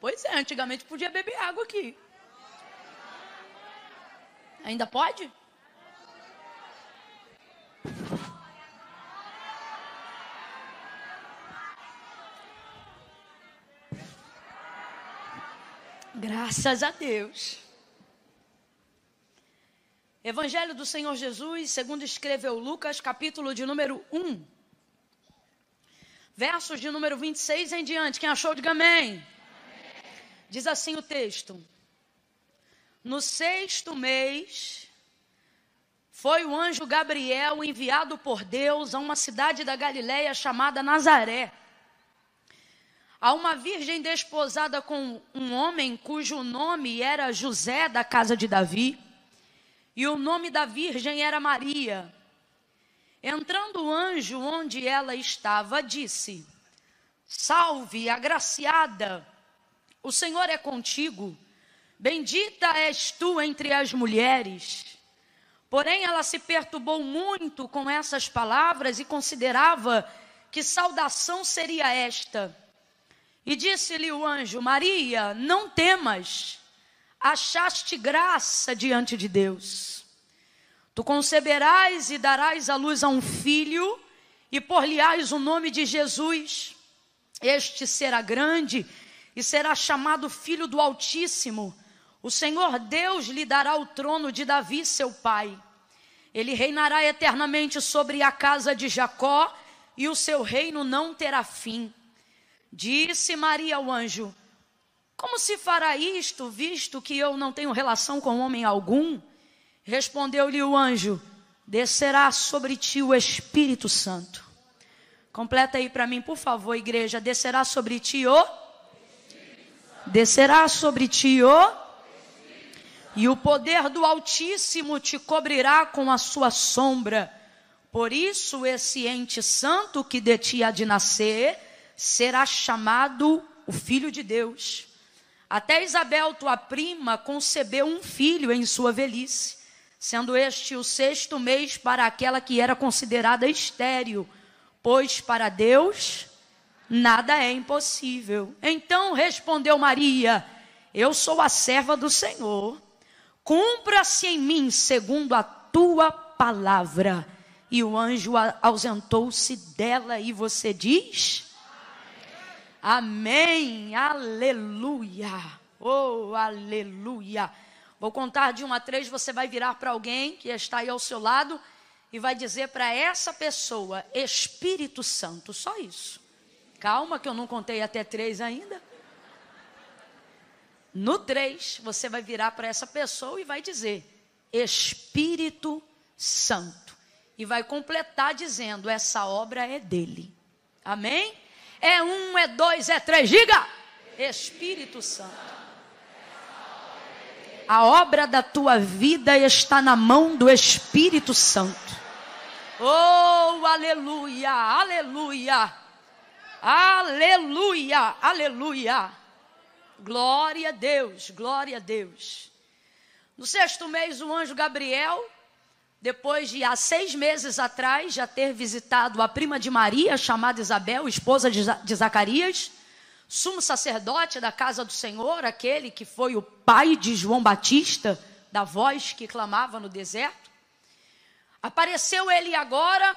Pois é, antigamente podia beber água aqui. Ainda pode? Graças a Deus. Evangelho do Senhor Jesus, segundo escreveu Lucas, capítulo de número 1. Versos de número 26 em diante. Quem achou, diga amém. Diz assim o texto: No sexto mês, foi o anjo Gabriel enviado por Deus a uma cidade da Galiléia chamada Nazaré a uma virgem desposada com um homem cujo nome era José da casa de Davi, e o nome da virgem era Maria. Entrando o anjo onde ela estava, disse: Salve, agraciada, o Senhor é contigo, bendita és tu entre as mulheres. Porém, ela se perturbou muito com essas palavras e considerava que saudação seria esta. E disse-lhe o anjo: Maria, não temas, achaste graça diante de Deus. Tu conceberás e darás à luz a um filho, e por-lhe-ás o nome de Jesus. Este será grande e será chamado Filho do Altíssimo. O Senhor Deus lhe dará o trono de Davi, seu pai. Ele reinará eternamente sobre a casa de Jacó, e o seu reino não terá fim. Disse Maria ao anjo: Como se fará isto, visto que eu não tenho relação com homem algum? Respondeu-lhe o anjo: Descerá sobre ti o Espírito Santo. Completa aí para mim, por favor, igreja. Descerá sobre ti o. Descerá sobre ti o. E o poder do Altíssimo te cobrirá com a sua sombra. Por isso, esse ente santo que de ti há de nascer será chamado o Filho de Deus. Até Isabel, tua prima, concebeu um filho em sua velhice, sendo este o sexto mês para aquela que era considerada estéril, pois para Deus nada é impossível. Então respondeu Maria: Eu sou a serva do Senhor, cumpra-se em mim segundo a tua palavra. E o anjo ausentou-se dela, e você diz: Amém, aleluia, oh, aleluia. Vou contar de uma a três, você vai virar para alguém que está aí ao seu lado e vai dizer para essa pessoa, Espírito Santo, só isso. Calma que eu não contei até três ainda. No três, você vai virar para essa pessoa e vai dizer, Espírito Santo. E vai completar dizendo, essa obra é dele. Amém? É um, é dois, é três. Diga! Espírito Santo. A obra da tua vida está na mão do Espírito Santo. Oh, aleluia, aleluia, aleluia, aleluia. Glória a Deus, glória a Deus. No sexto mês, o anjo Gabriel depois de há seis meses atrás já ter visitado a prima de Maria, chamada Isabel, esposa de Zacarias, sumo sacerdote da casa do Senhor, aquele que foi o pai de João Batista, da voz que clamava no deserto. Apareceu ele agora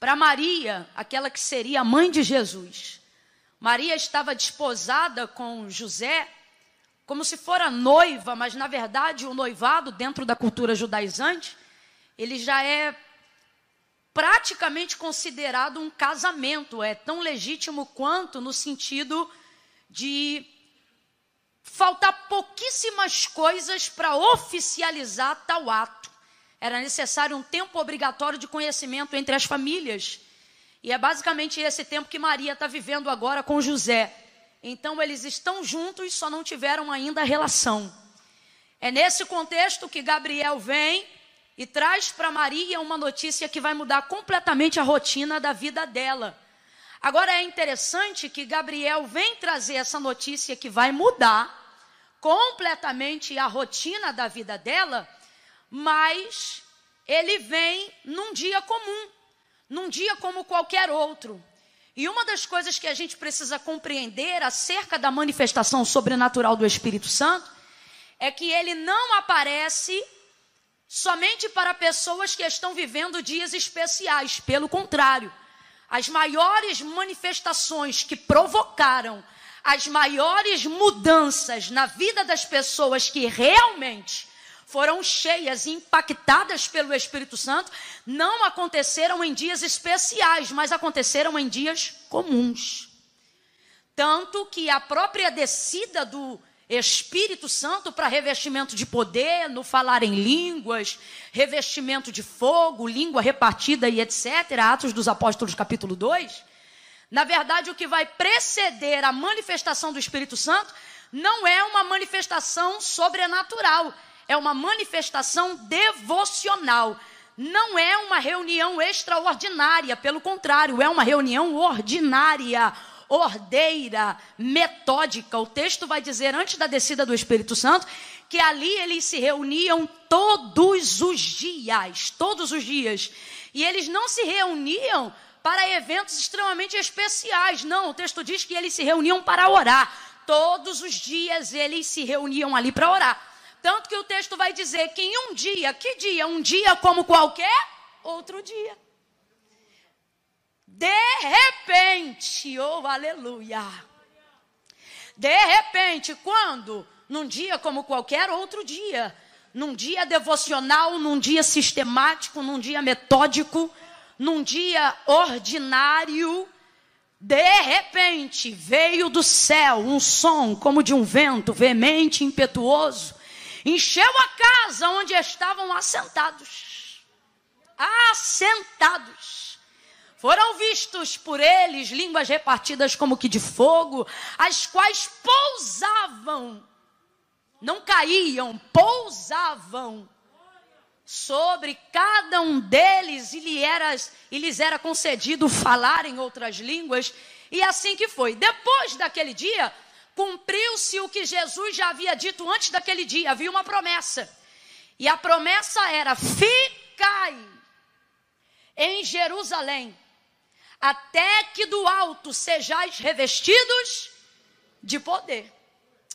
para Maria, aquela que seria a mãe de Jesus. Maria estava desposada com José, como se fora noiva, mas na verdade o noivado, dentro da cultura judaizante, ele já é praticamente considerado um casamento, é tão legítimo quanto no sentido de faltar pouquíssimas coisas para oficializar tal ato. Era necessário um tempo obrigatório de conhecimento entre as famílias. E é basicamente esse tempo que Maria está vivendo agora com José. Então eles estão juntos, só não tiveram ainda relação. É nesse contexto que Gabriel vem e traz para Maria uma notícia que vai mudar completamente a rotina da vida dela. Agora é interessante que Gabriel vem trazer essa notícia que vai mudar completamente a rotina da vida dela, mas ele vem num dia comum, num dia como qualquer outro. E uma das coisas que a gente precisa compreender acerca da manifestação sobrenatural do Espírito Santo é que ele não aparece somente para pessoas que estão vivendo dias especiais. Pelo contrário, as maiores manifestações que provocaram as maiores mudanças na vida das pessoas que realmente foram cheias e impactadas pelo Espírito Santo, não aconteceram em dias especiais, mas aconteceram em dias comuns. Tanto que a própria descida do Espírito Santo para revestimento de poder, no falar em línguas, revestimento de fogo, língua repartida e etc. Atos dos Apóstolos, capítulo 2. Na verdade, o que vai preceder a manifestação do Espírito Santo não é uma manifestação sobrenatural, é uma manifestação devocional. Não é uma reunião extraordinária, pelo contrário, é uma reunião ordinária ordeira, metódica. O texto vai dizer, antes da descida do Espírito Santo, que ali eles se reuniam todos os dias, todos os dias. E eles não se reuniam para eventos extremamente especiais, não. O texto diz que eles se reuniam para orar. Todos os dias eles se reuniam ali para orar. Tanto que o texto vai dizer que em um dia, que dia? Um dia como qualquer outro dia. De repente, oh aleluia. De repente, quando? Num dia como qualquer outro dia. Num dia devocional, num dia sistemático, num dia metódico, num dia ordinário. De repente veio do céu um som como de um vento veemente, impetuoso, encheu a casa onde estavam assentados. Assentados. Foram vistos por eles línguas repartidas como que de fogo, as quais pousavam, não caíam, pousavam sobre cada um deles e, lhe era, e lhes era concedido falar em outras línguas. E assim que foi. Depois daquele dia, cumpriu-se o que Jesus já havia dito antes daquele dia. Havia uma promessa. E a promessa era: ficai em Jerusalém até que do alto sejais revestidos de poder.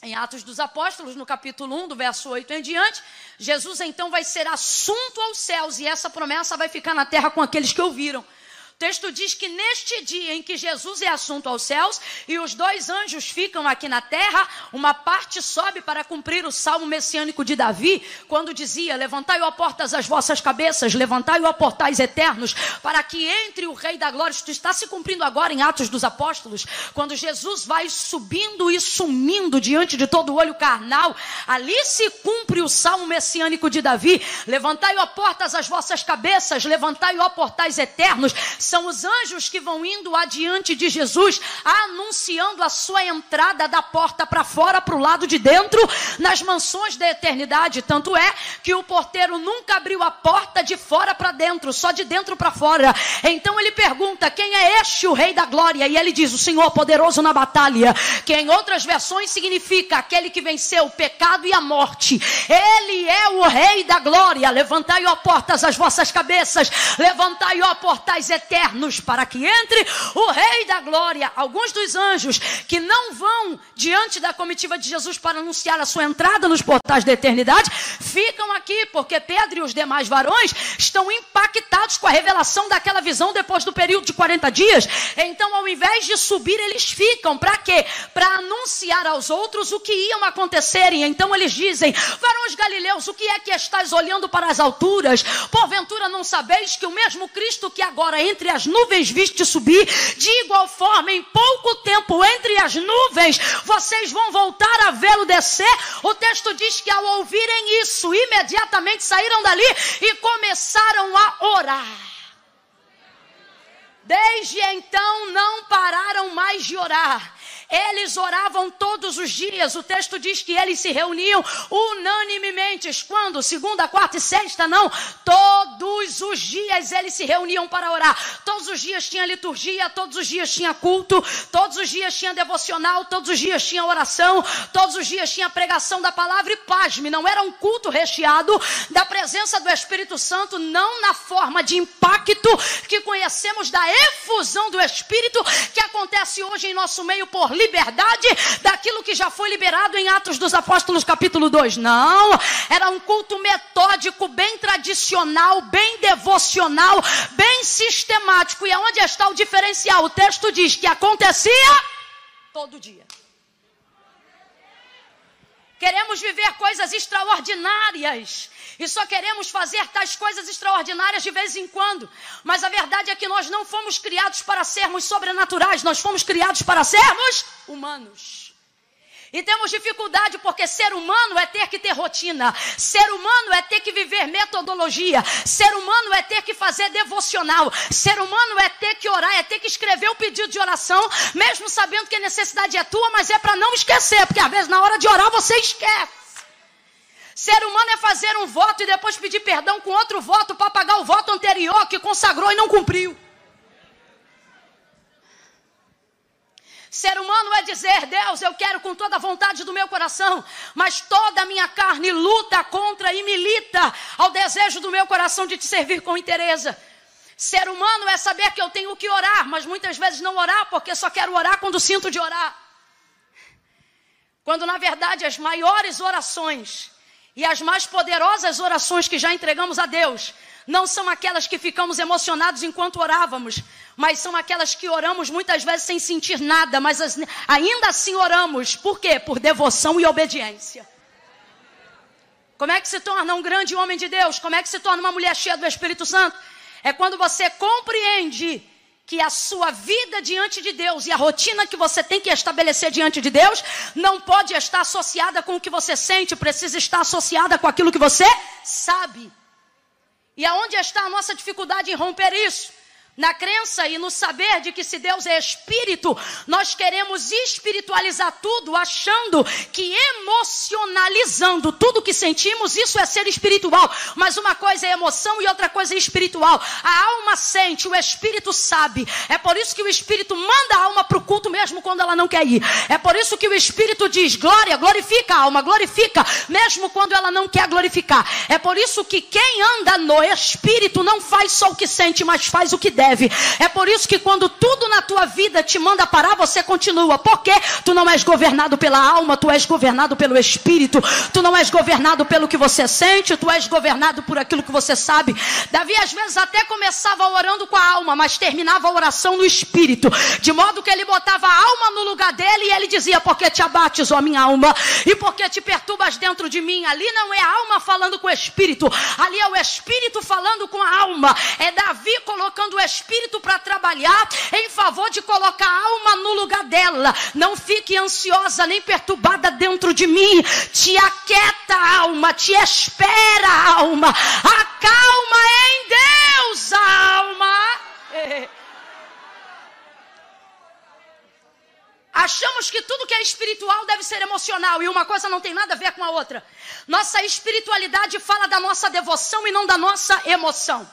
Em Atos dos Apóstolos, no capítulo 1, do verso 8 em diante, Jesus então vai ser assunto aos céus e essa promessa vai ficar na terra com aqueles que ouviram. O texto diz que neste dia em que Jesus é assunto aos céus e os dois anjos ficam aqui na terra, uma parte sobe para cumprir o salmo messiânico de Davi, quando dizia: Levantai, ó portas, as vossas cabeças, levantai, ó portais eternos, para que entre o Rei da Glória. Isto está se cumprindo agora em Atos dos Apóstolos, quando Jesus vai subindo e sumindo diante de todo o olho carnal. Ali se cumpre o salmo messiânico de Davi: Levantai, ó portas, as vossas cabeças, levantai, ó portais eternos são os anjos que vão indo adiante de Jesus, anunciando a sua entrada da porta para fora, para o lado de dentro, nas mansões da eternidade. Tanto é que o porteiro nunca abriu a porta de fora para dentro, só de dentro para fora. Então ele pergunta: quem é este o Rei da Glória? E ele diz: o Senhor poderoso na batalha, que em outras versões significa aquele que venceu o pecado e a morte. Ele é o Rei da Glória. Levantai, ó portas, as vossas cabeças, levantai, ó portais eternos eternos para que entre o Rei da Glória. Alguns dos anjos que não vão diante da comitiva de Jesus para anunciar a sua entrada nos portais da eternidade, ficam aqui porque Pedro e os demais varões estão impactados com a revelação daquela visão depois do período de 40 dias. Então, ao invés de subir, eles ficam para quê? Para anunciar aos outros o que iam acontecer. E então eles dizem: Varões galileus, o que é que estás olhando para as alturas? Porventura não sabeis que o mesmo Cristo que agora entra entre as nuvens viste subir, de igual forma, em pouco tempo, entre as nuvens, vocês vão voltar a vê-lo descer. O texto diz que ao ouvirem isso, imediatamente saíram dali e começaram a orar. Desde então não pararam mais de orar Eles oravam todos os dias. O texto diz que eles se reuniam unanimemente. Quando? Segunda, quarta e sexta? Não. Todos os dias eles se reuniam para orar. Todos os dias tinha liturgia, todos os dias tinha culto, todos os dias tinha devocional, todos os dias tinha oração, todos os dias tinha pregação da palavra e pasme. Não era um culto recheado da presença do Espírito Santo, não na forma de impacto que conhecemos da efusão do Espírito que acontece hoje em nosso meio por liberdade daquilo que já foi liberado em Atos dos Apóstolos, capítulo 2. Não, era um culto metódico, bem tradicional, bem devocional, bem sistemático. E aonde está o diferencial? O texto diz que acontecia todo dia. Queremos viver coisas extraordinárias. E só queremos fazer tais coisas extraordinárias de vez em quando. Mas a verdade é que nós não fomos criados para sermos sobrenaturais, nós fomos criados para sermos humanos. E temos dificuldade porque ser humano é ter que ter rotina, ser humano é ter que viver metodologia, ser humano é ter que fazer devocional, ser humano é ter que orar, é ter que escrever o pedido de oração, mesmo sabendo que a necessidade é tua, mas é para não esquecer, porque às vezes na hora de orar você esquece. Ser humano é fazer um voto e depois pedir perdão com outro voto para pagar o voto anterior que consagrou e não cumpriu. Ser humano é dizer, Deus, eu quero com toda a vontade do meu coração, mas toda a minha carne luta contra e milita ao desejo do meu coração de te servir com interesse. Ser humano é saber que eu tenho que orar, mas muitas vezes não orar porque só quero orar quando sinto de orar. Quando na verdade as maiores orações e as mais poderosas orações que já entregamos a Deus não são aquelas que ficamos emocionados enquanto orávamos, mas são aquelas que oramos muitas vezes sem sentir nada, mas ainda assim oramos. Por quê? Por devoção e obediência. Como é que se torna um grande homem de Deus? Como é que se torna uma mulher cheia do Espírito Santo? É quando você compreende que a sua vida diante de Deus e a rotina que você tem que estabelecer diante de Deus não pode estar associada com o que você sente, precisa estar associada com aquilo que você sabe. E aonde está a nossa dificuldade em romper isso? Na crença e no saber de que se Deus é espírito, nós queremos espiritualizar tudo, achando que emocionalizando tudo que sentimos, isso é ser espiritual. Mas uma coisa é emoção e outra coisa é espiritual. A alma sente, o espírito sabe. É por isso que o espírito manda a alma para o culto mesmo quando ela não quer ir. É por isso que o espírito diz: glória, glorifica a alma, glorifica, mesmo quando ela não quer glorificar. É por isso que quem anda no espírito não faz só o que sente, mas faz o que deve É por isso que quando tudo na tua vida te manda parar, você continua. Porque tu não és governado pela alma, tu és governado pelo espírito. Tu não és governado pelo que você sente, tu és governado por aquilo que você sabe. Davi às vezes até começava orando com a alma, mas terminava a oração no espírito, de modo que ele botava a alma no lugar dele e ele dizia: "Porque te abates, ó minha alma, e porque te perturbas dentro de mim". Ali não é a alma falando com o espírito, ali é o espírito falando com a alma. É Davi colocando o espírito espírito para trabalhar em favor de colocar a alma no lugar dela. Não fique ansiosa nem perturbada dentro de mim. Te aquieta, alma, te espera, alma. Acalma em Deus, alma. Achamos que tudo que é espiritual deve ser emocional e uma coisa não tem nada a ver com a outra. Nossa espiritualidade fala da nossa devoção e não da nossa emoção.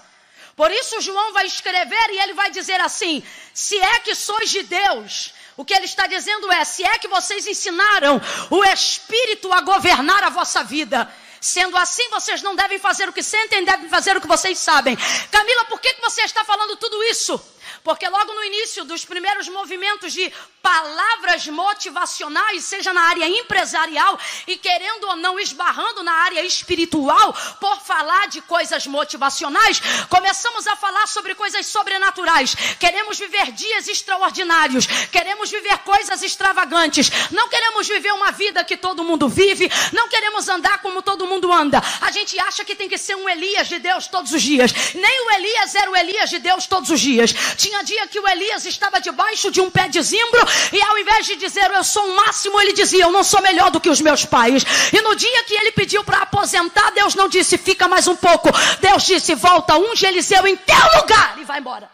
Por isso, João vai escrever e ele vai dizer assim: se é que sois de Deus, o que ele está dizendo é: se é que vocês ensinaram o Espírito a governar a vossa vida. Sendo assim, vocês não devem fazer o que sentem, devem fazer o que vocês sabem. Camila, por que, que você está falando tudo isso? Porque logo no início dos primeiros movimentos de palavras motivacionais, seja na área empresarial e querendo ou não esbarrando na área espiritual, por falar de coisas motivacionais, começamos a falar sobre coisas sobrenaturais. Queremos viver dias extraordinários, queremos viver coisas extravagantes. Não queremos viver uma vida que todo mundo vive, não queremos andar como todo mundo anda. A gente acha que tem que ser um Elias de Deus todos os dias. Nem o Elias era o Elias de Deus todos os dias. Tinha dia que o Elias estava debaixo de um pé de zimbro e ao invés de dizer eu sou o máximo, ele dizia eu não sou melhor do que os meus pais. E no dia que ele pediu para aposentar, Deus não disse fica mais um pouco. Deus disse volta, unge Eliseu em teu lugar e vai embora.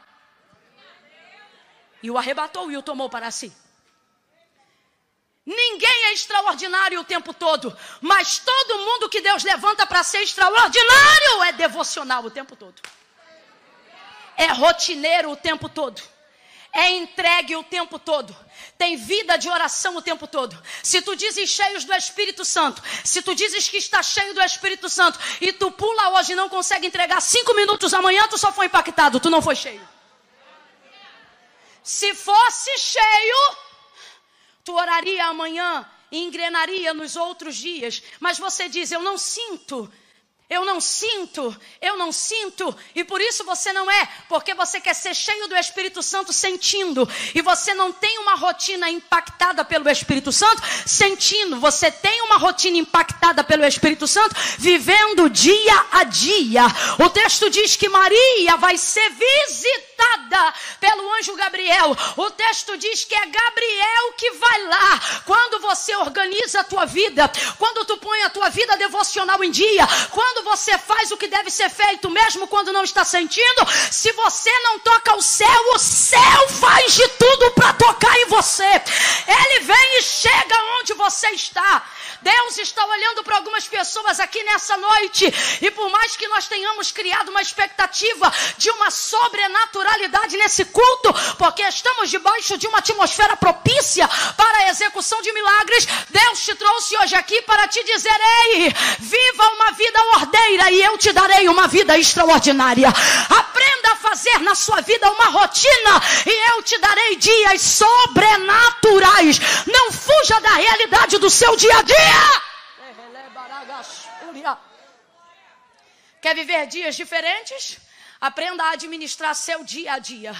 E o arrebatou e o tomou para si. Ninguém é extraordinário o tempo todo, mas todo mundo que Deus levanta para ser extraordinário é devocional o tempo todo. É rotineiro o tempo todo. É entregue o tempo todo tem vida de oração o tempo todo. Se tu dizes cheios do Espírito Santo, se tu dizes que está cheio do Espírito Santo e tu pula hoje e não consegue entregar cinco minutos amanhã, tu só foi impactado, tu não foi cheio. Se fosse cheio, tu oraria amanhã e engrenaria nos outros dias. Mas você diz: Eu não sinto. Eu não sinto, eu não sinto, e por isso você não é, porque você quer ser cheio do Espírito Santo sentindo, e você não tem uma rotina impactada pelo Espírito Santo sentindo, você tem uma rotina impactada pelo Espírito Santo vivendo dia a dia. O texto diz que Maria vai ser visitada pelo anjo Gabriel. O texto diz que é Gabriel que vai lá. Quando você organiza a tua vida, quando tu põe a tua vida devocional em dia, quando quando você faz o que deve ser feito, mesmo quando não está sentindo, se você não toca o céu, o céu faz de tudo para tocar em você. Ele vem e chega onde você está. Deus está olhando para algumas pessoas aqui nessa noite, e por mais que nós tenhamos criado uma expectativa de uma sobrenaturalidade nesse culto, porque estamos debaixo de uma atmosfera propícia para a execução de milagres, Deus te trouxe hoje aqui para te dizer: ei, viva uma vida e eu te darei uma vida extraordinária. Aprenda a fazer na sua vida uma rotina e eu te darei dias sobrenaturais. Não fuja da realidade do seu dia a dia. Quer viver dias diferentes? Aprenda a administrar seu dia a dia.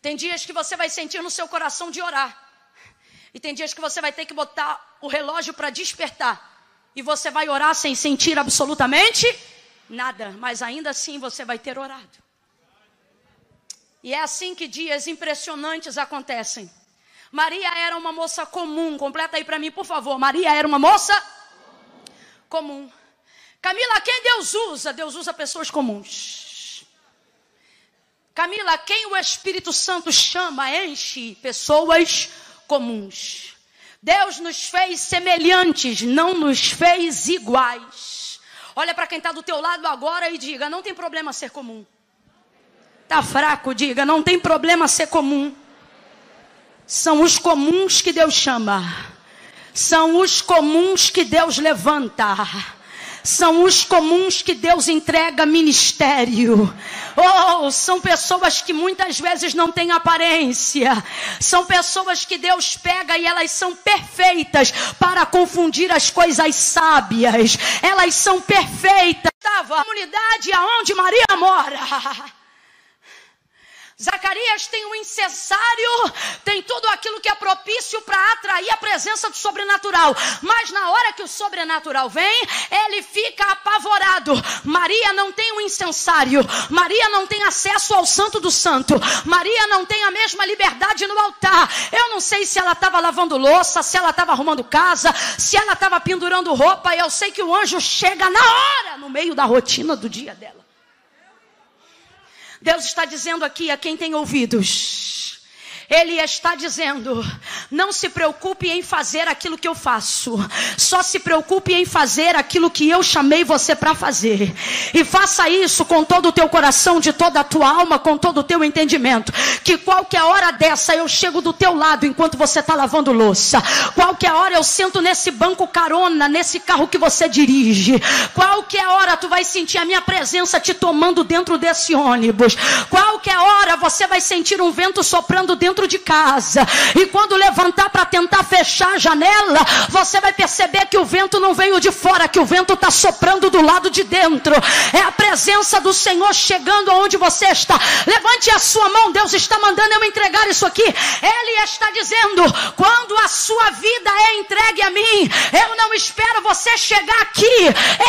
Tem dias que você vai sentir no seu coração de orar. E tem dias que você vai ter que botar o relógio para despertar. E você vai orar sem sentir absolutamente nada. Mas ainda assim você vai ter orado. E é assim que dias impressionantes acontecem. Maria era uma moça comum. Completa aí para mim, por favor. Maria era uma moça comum. Camila, quem Deus usa? Deus usa pessoas comuns. Camila, quem o Espírito Santo chama, enche pessoas comuns. Deus nos fez semelhantes, não nos fez iguais. Olha para quem está do teu lado agora e diga: não tem problema ser comum. Está fraco, diga: não tem problema ser comum. São os comuns que Deus chama. São os comuns que Deus levanta. São os comuns que Deus entrega ministério. Oh, são pessoas que muitas vezes não têm aparência. São pessoas que Deus pega e elas são perfeitas para confundir as coisas sábias. Elas são perfeitas. Estava a comunidade aonde Maria mora. Zacarias tem um incensário, tem tudo aquilo que é propício para atrair a presença do sobrenatural. Mas na hora que o sobrenatural vem, ele fica apavorado. Maria não tem um incensário, Maria não tem acesso ao Santo do Santo, Maria não tem a mesma liberdade no altar. Eu não sei se ela estava lavando louça, se ela estava arrumando casa, se ela estava pendurando roupa. Eu sei que o anjo chega na hora, no meio da rotina do dia dela. Deus está dizendo aqui a quem tem ouvidos. Ele está dizendo: não se preocupe em fazer aquilo que eu faço, só se preocupe em fazer aquilo que eu chamei você para fazer. E faça isso com todo o teu coração, de toda a tua alma, com todo o teu entendimento. Que qualquer hora dessa eu chego do teu lado enquanto você está lavando louça. Qualquer hora eu sento nesse banco carona, nesse carro que você dirige. Qualquer hora tu vai sentir a minha presença te tomando dentro desse ônibus. Qualquer hora você vai sentir um vento soprando dentro dentro de casa. E quando levantar para tentar fechar a janela, você vai perceber que o vento não veio de fora, que o vento está soprando do lado de dentro. É a presença do Senhor chegando aonde você está. Levante a sua mão, Deus está mandando eu entregar isso aqui. Ele está dizendo: quando a sua vida é entregue a mim, eu não espero você chegar aqui.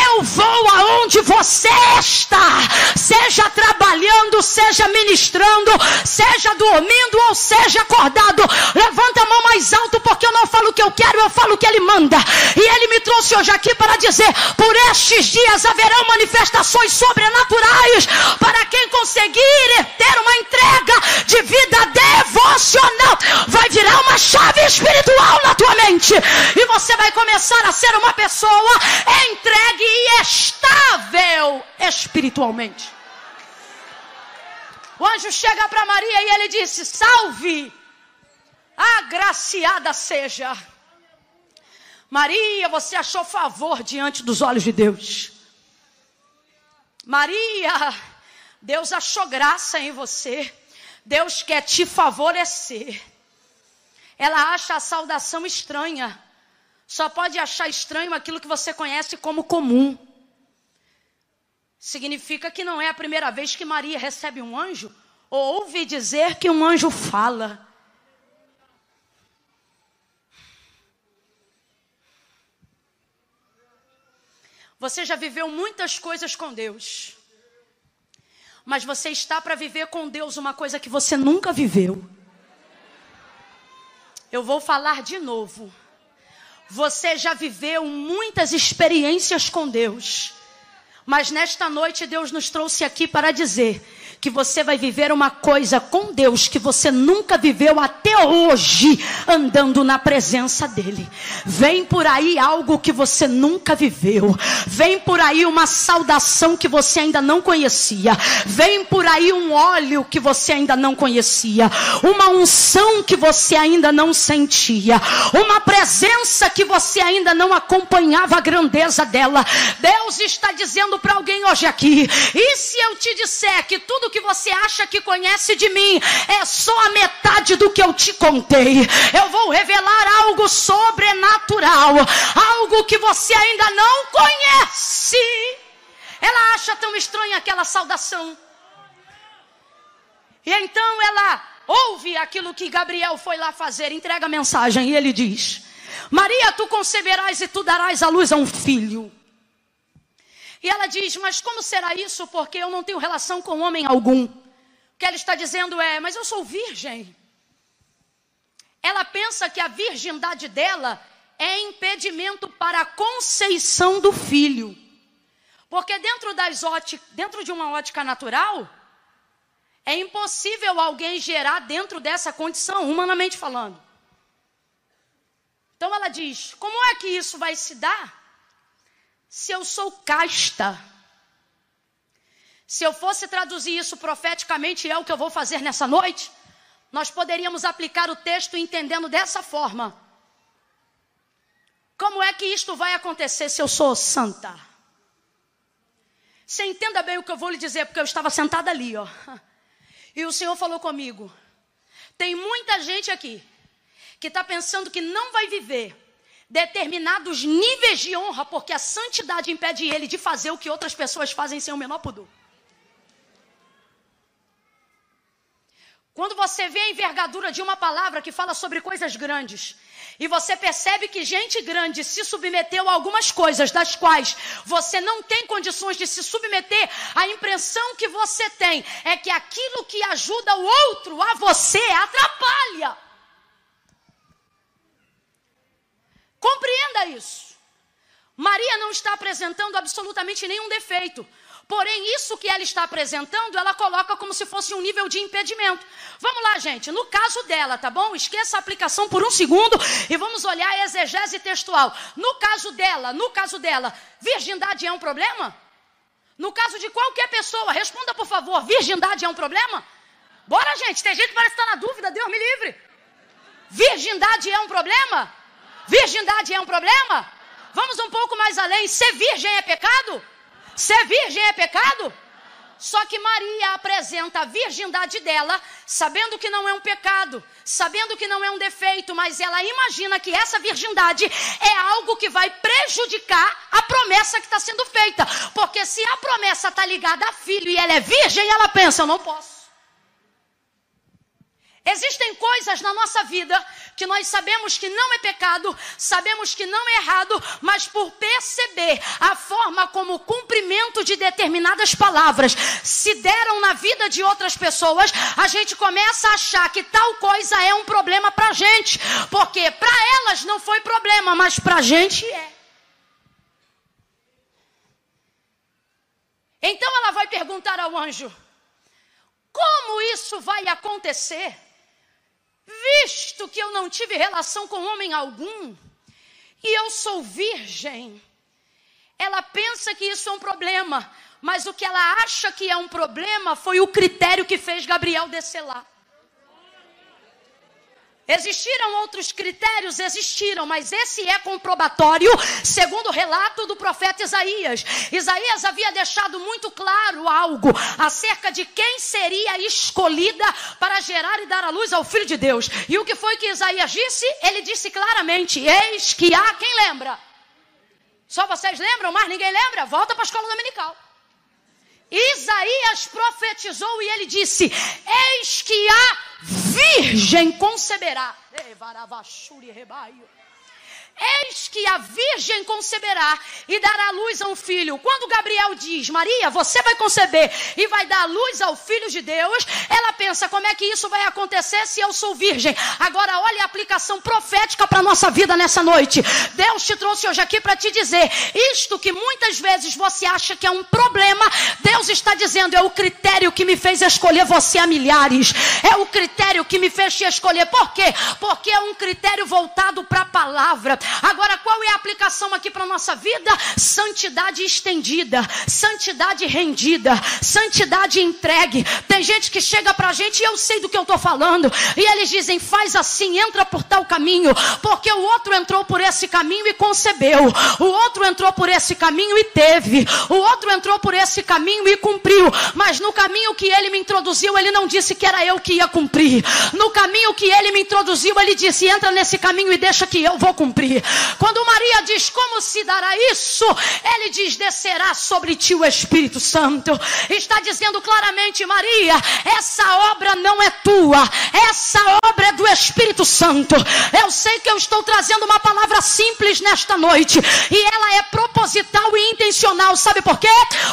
Eu vou aonde você está. Seja trabalhando, seja ministrando, seja dormindo ou seja seja acordado. Levanta a mão mais alto, porque eu não falo que eu quero, eu falo o que Ele manda. E Ele me trouxe hoje aqui para dizer: por estes dias haverão manifestações sobrenaturais para quem conseguir ter uma entrega de vida devocional. Vai virar uma chave espiritual na tua mente. E você vai começar a ser uma pessoa entregue e estável espiritualmente. O anjo chega para Maria e ele disse: Salve, agraciada seja. Maria, você achou favor diante dos olhos de Deus. Maria, Deus achou graça em você. Deus quer te favorecer. Ela acha a saudação estranha. Só pode achar estranho aquilo que você conhece como comum. Significa que não é a primeira vez que Maria recebe um anjo, ou ouve dizer que um anjo fala. Você já viveu muitas coisas com Deus. Mas você está para viver com Deus uma coisa que você nunca viveu. Eu vou falar de novo. Você já viveu muitas experiências com Deus. Mas nesta noite Deus nos trouxe aqui para dizer que você vai viver uma coisa com Deus que você nunca viveu até hoje, andando na presença dEle. Vem por aí algo que você nunca viveu. Vem por aí uma saudação que você ainda não conhecia. Vem por aí um óleo que você ainda não conhecia. Uma unção que você ainda não sentia. Uma presença que você ainda não acompanhava a grandeza dela. Deus está dizendo para alguém hoje aqui: e se eu te disser que tudo tudo que você acha que conhece de mim é só a metade do que eu te contei. Eu vou revelar algo sobrenatural, algo que você ainda não conhece. Ela acha tão estranha aquela saudação. E então ela ouve aquilo que Gabriel foi lá fazer, entrega a mensagem e ele diz: Maria, tu conceberás e tu darás à luz a um filho. E ela diz: Mas como será isso? Porque eu não tenho relação com homem algum. O que ela está dizendo é: Mas eu sou virgem. Ela pensa que a virgindade dela é impedimento para a conceição do filho. Porque dentro, das ótica, dentro de uma ótica natural, é impossível alguém gerar dentro dessa condição, humanamente falando. Então ela diz: como é que isso vai se dar? Se eu sou casta. Se eu fosse traduzir isso profeticamente, é o que eu vou fazer nessa noite, nós poderíamos aplicar o texto entendendo dessa forma. Como é que isto vai acontecer se eu sou santa? Você entenda bem o que eu vou lhe dizer, porque eu estava sentada ali, ó. E o Senhor falou comigo. Tem muita gente aqui que está pensando que não vai viver determinados níveis de honra, porque a santidade impede ele de fazer o que outras pessoas fazem sem o menor pudor. Quando você vê a envergadura de uma palavra que fala sobre coisas grandes, e você percebe que gente grande se submeteu a algumas coisas das quais você não tem condições de se submeter, a impressão que você tem é que aquilo que ajuda o outro a você atrapalha. Compreenda isso. Maria não está apresentando absolutamente nenhum defeito. Porém, isso que ela está apresentando, ela coloca como se fosse um nível de impedimento. Vamos lá, gente. No caso dela, tá bom? Esqueça a aplicação por um segundo e vamos olhar a exegese textual. No caso dela, no caso dela, virgindade é um problema? No caso de qualquer pessoa, responda por favor: virgindade é um problema? Bora, gente. Tem gente que parece estar na dúvida. Deus me livre. Virgindade é um problema? Virgindade é um problema? Vamos um pouco mais além. Ser virgem é pecado? Ser virgem é pecado? Só que Maria apresenta a virgindade dela, sabendo que não é um pecado, sabendo que não é um defeito, mas ela imagina que essa virgindade é algo que vai prejudicar a promessa que está sendo feita. Porque se a promessa está ligada a filho e ela é virgem, ela pensa: eu não posso. Existem coisas na nossa vida que nós sabemos que não é pecado, sabemos que não é errado, mas por perceber a forma como o cumprimento de determinadas palavras se deram na vida de outras pessoas, a gente começa a achar que tal coisa é um problema para gente, porque para elas não foi problema, mas para gente é. Então ela vai perguntar ao anjo: como isso vai acontecer? Visto que eu não tive relação com homem algum, e eu sou virgem, ela pensa que isso é um problema, mas o que ela acha que é um problema foi o critério que fez Gabriel descer lá. Existiram outros critérios? Existiram, mas esse é comprobatório, segundo o relato do profeta Isaías. Isaías havia deixado muito claro algo acerca de quem seria escolhida para gerar e dar a luz ao Filho de Deus. E o que foi que Isaías disse? Ele disse claramente: Eis que há, quem lembra? Só vocês lembram, mas ninguém lembra? Volta para a escola dominical. Isaías profetizou e ele disse: Eis que a virgem conceberá. Eis que a virgem conceberá e dará luz a um filho. Quando Gabriel diz, Maria, você vai conceber e vai dar luz ao filho de Deus, ela pensa, como é que isso vai acontecer se eu sou virgem? Agora, olha a aplicação profética para a nossa vida nessa noite. Deus te trouxe hoje aqui para te dizer, isto que muitas vezes você acha que é um problema, Deus está dizendo, é o critério que me fez escolher você a milhares. É o critério que me fez te escolher. Por quê? Porque é um critério voltado para a palavra. Agora, qual é a aplicação aqui para a nossa vida? Santidade estendida, santidade rendida, santidade entregue. Tem gente que chega para a gente e eu sei do que eu estou falando. E eles dizem: faz assim, entra por tal caminho, porque o outro entrou por esse caminho e concebeu, o outro entrou por esse caminho e teve, o outro entrou por esse caminho e cumpriu. Mas no caminho que ele me introduziu, ele não disse que era eu que ia cumprir. No caminho que ele me introduziu, ele disse: entra nesse caminho e deixa que eu vou cumprir. Quando Maria diz como se dará isso, ele diz: descerá sobre ti o Espírito Santo. Está dizendo claramente, Maria, essa obra não é tua, essa obra é do Espírito Santo. Eu sei que eu estou trazendo uma palavra simples nesta noite e ela é proposital e intencional. Sabe por quê?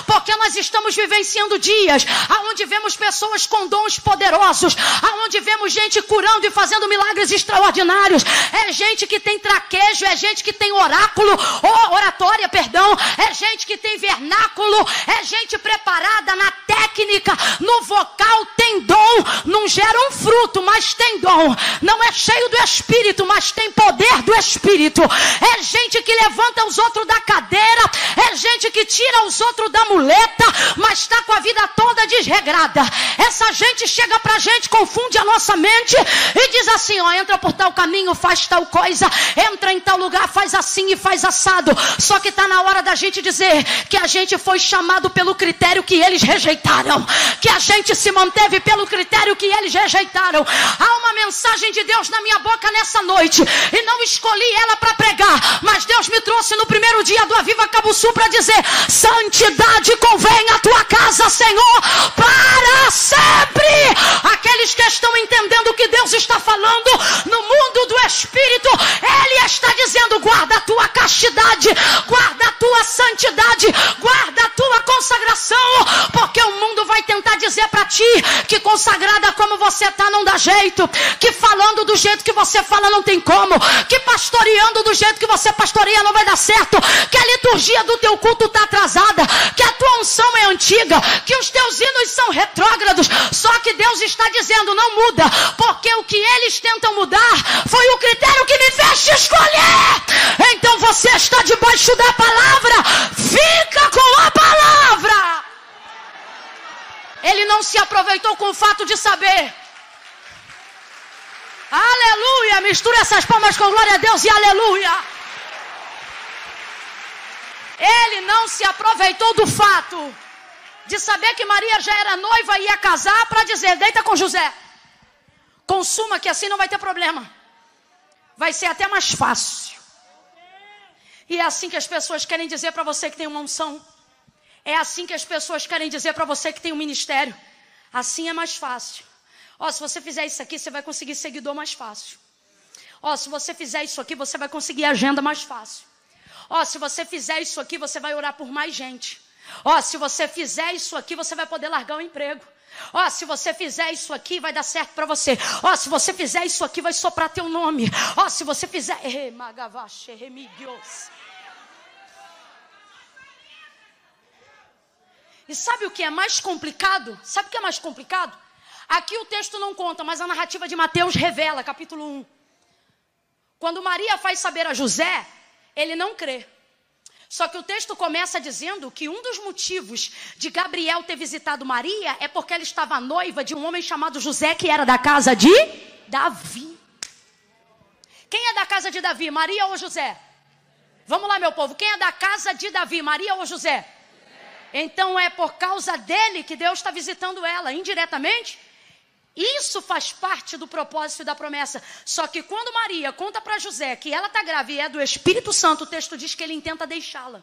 Porque nós estamos vivenciando dias aonde vemos pessoas com dons poderosos, aonde vemos gente curando e fazendo milagres extraordinários. É gente que tem traquejo é gente que tem oráculo, ou oratória, perdão, é gente que tem vernáculo, é gente preparada na técnica, no vocal, tem dom, não gera um fruto, mas tem dom, não é cheio do Espírito, mas tem poder do Espírito, é gente que levanta os outros da cadeira, é gente que tira os outros da muleta, mas está com a vida toda desregrada. Essa gente chega pra gente, confunde a nossa mente e diz assim: ó, entra por tal caminho, faz tal coisa, entra em tal lugar, faz assim e faz assado. Só que está na hora da gente dizer que a gente foi chamado pelo critério que eles rejeitaram. Que a gente se manteve pelo critério que eles rejeitaram. Há uma mensagem de Deus na minha boca nessa noite. E não escolhi ela para pregar. Mas Deus me trouxe no primeiro dia do Aviva Cabo Sul para dizer: Santidade convém à tua casa, Senhor, para sempre. Aqueles que estão entendendo o que Deus está falando no mundo do Espírito, Ele está dizendo: guarda a tua castidade, guarda a tua santidade, guarda a tua consagração, porque o mundo vai tentar dizer para ti que consagrada como você tá não dá jeito, que falando do jeito que você fala não tem como, que pastoreando do jeito que você pastoreia não vai dar certo, que a liturgia do teu culto está atrasada, que a tua unção é antiga, que os teus hinos são retrógrados, só que Deus está dizendo não muda, porque o que eles tentam mudar foi o critério que me fez te escolher. Então você está debaixo da palavra, fica com a palavra. Ele não se aproveitou com o fato de saber. Aleluia! Mistura essas palmas com glória a Deus e aleluia! Ele não se aproveitou do fato de saber que Maria já era noiva e ia casar para dizer: deita com José. Consuma que assim não vai ter problema. Vai ser até mais fácil. E é assim que as pessoas querem dizer para você que tem uma unção. É assim que as pessoas querem dizer para você que tem um ministério. Assim é mais fácil. Ó, se você fizer isso aqui, você vai conseguir seguidor mais fácil. Ó, se você fizer isso aqui, você vai conseguir agenda mais fácil. Ó, se você fizer isso aqui, você vai orar por mais gente. Ó, se você fizer isso aqui, você vai poder largar o emprego. Ó, se você fizer isso aqui, vai dar certo para você. Ó, se você fizer isso aqui, vai soprar teu nome. Ó, se você fizer. E sabe o que é mais complicado? Sabe o que é mais complicado? Aqui o texto não conta, mas a narrativa de Mateus revela, capítulo 1. Quando Maria faz saber a José, ele não crê. Só que o texto começa dizendo que um dos motivos de Gabriel ter visitado Maria é porque ela estava noiva de um homem chamado José, que era da casa de Davi. Quem é da casa de Davi, Maria ou José? Vamos lá, meu povo. Quem é da casa de Davi, Maria ou José? Então é por causa dele que Deus está visitando ela, indiretamente. Isso faz parte do propósito e da promessa. Só que quando Maria conta para José que ela está grávida e é do Espírito Santo, o texto diz que ele tenta deixá-la.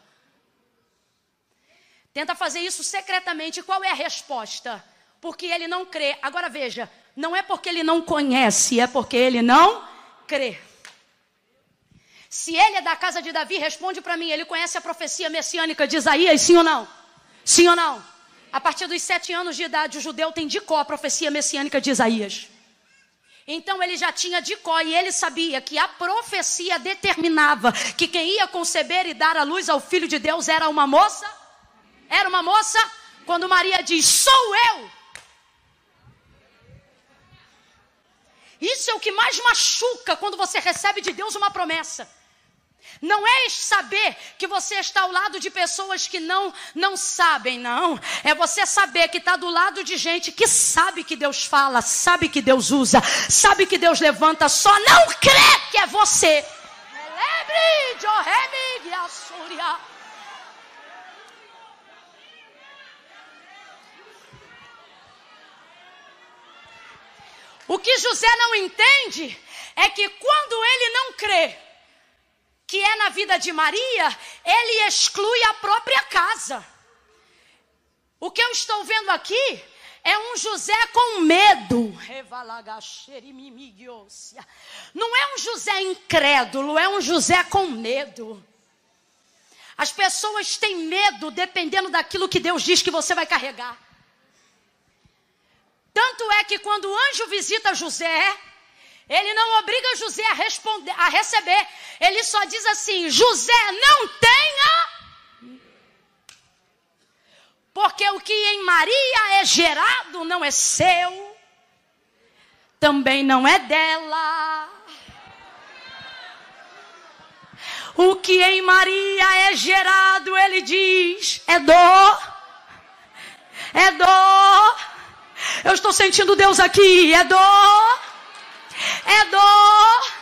Tenta fazer isso secretamente. Qual é a resposta? Porque ele não crê. Agora veja, não é porque ele não conhece, é porque ele não crê. Se ele é da casa de Davi, responde para mim, ele conhece a profecia messiânica de Isaías, sim ou não? Sim ou não? A partir dos sete anos de idade, o judeu tem de có a profecia messiânica de Isaías. Então ele já tinha de có e ele sabia que a profecia determinava que quem ia conceber e dar a luz ao filho de Deus era uma moça. Era uma moça. Quando Maria diz: Sou eu. Isso é o que mais machuca quando você recebe de Deus uma promessa. Não é saber que você está ao lado de pessoas que não não sabem, não. É você saber que está do lado de gente que sabe que Deus fala, sabe que Deus usa, sabe que Deus levanta, só não crê que é você. O que José não entende é que quando ele não crê, que é na vida de Maria, ele exclui a própria casa. O que eu estou vendo aqui é um José com medo. Não é um José incrédulo, é um José com medo. As pessoas têm medo dependendo daquilo que Deus diz que você vai carregar. Tanto é que quando o anjo visita José, ele não obriga José a, responder, a receber. Ele só diz assim: José, não tenha. Porque o que em Maria é gerado não é seu, também não é dela. O que em Maria é gerado, ele diz, é dor. É dor. Eu estou sentindo Deus aqui, é dor é dor.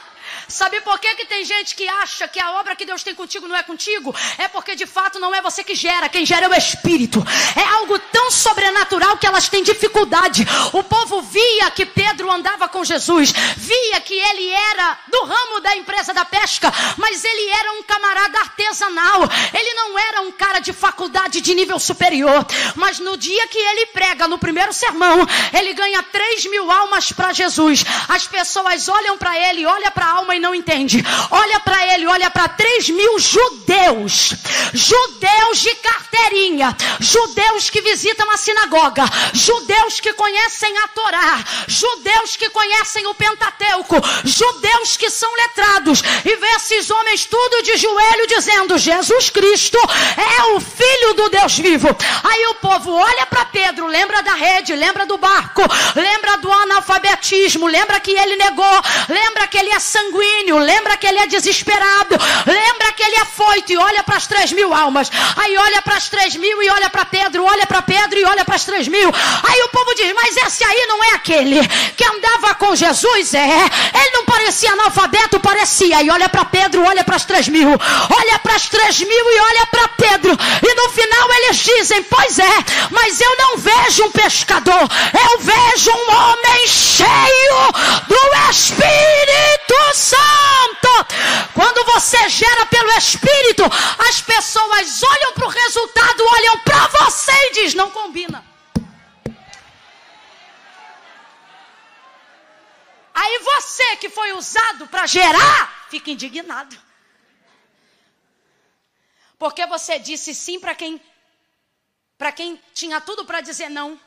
Sabe por que, que tem gente que acha que a obra que Deus tem contigo não é contigo? É porque de fato não é você que gera, quem gera é o Espírito. É algo tão sobrenatural que elas têm dificuldade. O povo via que Pedro andava com Jesus, via que ele era do ramo da empresa da pesca, mas ele era um camarada artesanal. Ele não era um cara de faculdade de nível superior. Mas no dia que ele prega, no primeiro sermão, ele ganha 3 mil almas para Jesus. As pessoas olham para ele, olham para a alma e não entende. Olha para ele, olha para 3 mil judeus, judeus de carteirinha, judeus que visitam a sinagoga, judeus que conhecem a Torá, judeus que conhecem o Pentateuco, judeus que são letrados, e vê esses homens tudo de joelho dizendo: Jesus Cristo é o Filho do Deus vivo. Aí o povo olha para Pedro, lembra da rede, lembra do barco, lembra do analfabetismo, lembra que ele negou, lembra que ele é sanguíneo lembra que ele é desesperado, lembra que ele é foito e olha para as três mil almas. Aí olha para as três mil e olha para Pedro, olha para Pedro e olha para as três mil. Aí o povo diz: Mas esse aí não é aquele que andava com Jesus? É, ele não parecia analfabeto, parecia. E olha para Pedro, olha para as três mil, olha para as três mil e olha para Pedro. E no final eles dizem: Pois é, mas eu não vejo um pescador, eu vejo um homem cheio do Espírito Santo. Santo. Quando você gera pelo Espírito, as pessoas olham para o resultado, olham para você e diz: não combina. Aí você que foi usado para gerar, fica indignado. Porque você disse sim para quem para quem tinha tudo para dizer não.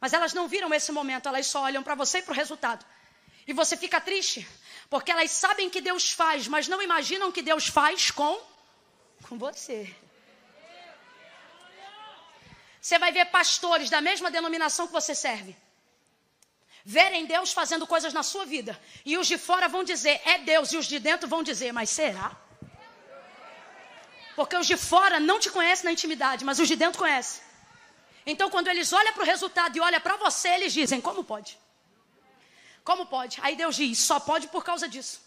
Mas elas não viram esse momento, elas só olham para você e para o resultado. E você fica triste, porque elas sabem que Deus faz, mas não imaginam que Deus faz com com você. Você vai ver pastores da mesma denominação que você serve. Verem Deus fazendo coisas na sua vida. E os de fora vão dizer, é Deus. E os de dentro vão dizer, mas será? Porque os de fora não te conhecem na intimidade, mas os de dentro conhecem. Então, quando eles olham para o resultado e olham para você, eles dizem: Como pode? Como pode? Aí Deus diz: Só pode por causa disso.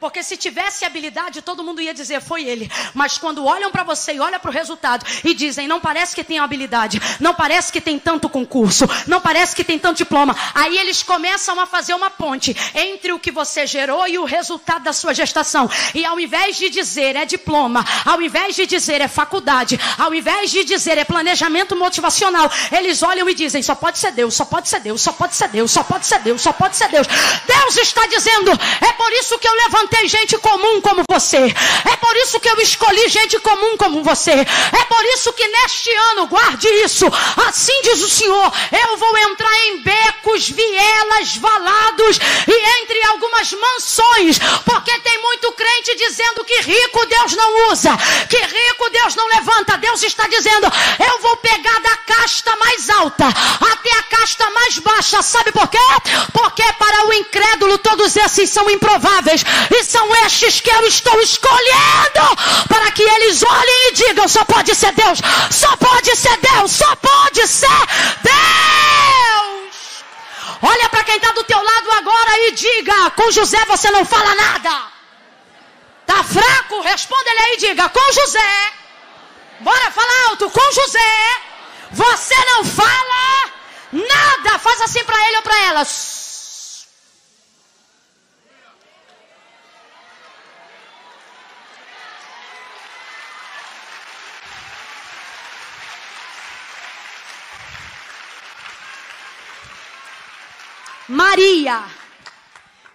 Porque se tivesse habilidade, todo mundo ia dizer foi ele. Mas quando olham para você e olham para o resultado e dizem, não parece que tem habilidade, não parece que tem tanto concurso, não parece que tem tanto diploma. Aí eles começam a fazer uma ponte entre o que você gerou e o resultado da sua gestação. E ao invés de dizer é diploma, ao invés de dizer é faculdade, ao invés de dizer é planejamento motivacional, eles olham e dizem, só pode ser Deus, só pode ser Deus, só pode ser Deus, só pode ser Deus, só pode ser Deus. Deus está dizendo, é por isso que eu levanto levantei gente comum como você. É por isso que eu escolhi gente comum como você. É por isso que neste ano, guarde isso. Assim diz o Senhor: eu vou entrar em becos, vielas, valados e entre algumas mansões. Porque tem muito crente dizendo que rico Deus não usa, que rico Deus não levanta. Deus está dizendo: eu vou pegar da casta mais alta até a casta mais baixa. Sabe por quê? Porque para o incrédulo todos esses são improváveis são estes que eu estou escolhendo para que eles olhem e digam: só pode ser Deus, só pode ser Deus, só pode ser Deus. Olha para quem está do teu lado agora e diga: com José você não fala nada. Tá fraco? Responda ele aí e diga: com José. Bora falar alto, com José. Você não fala nada. Faz assim para ele ou para ela. Maria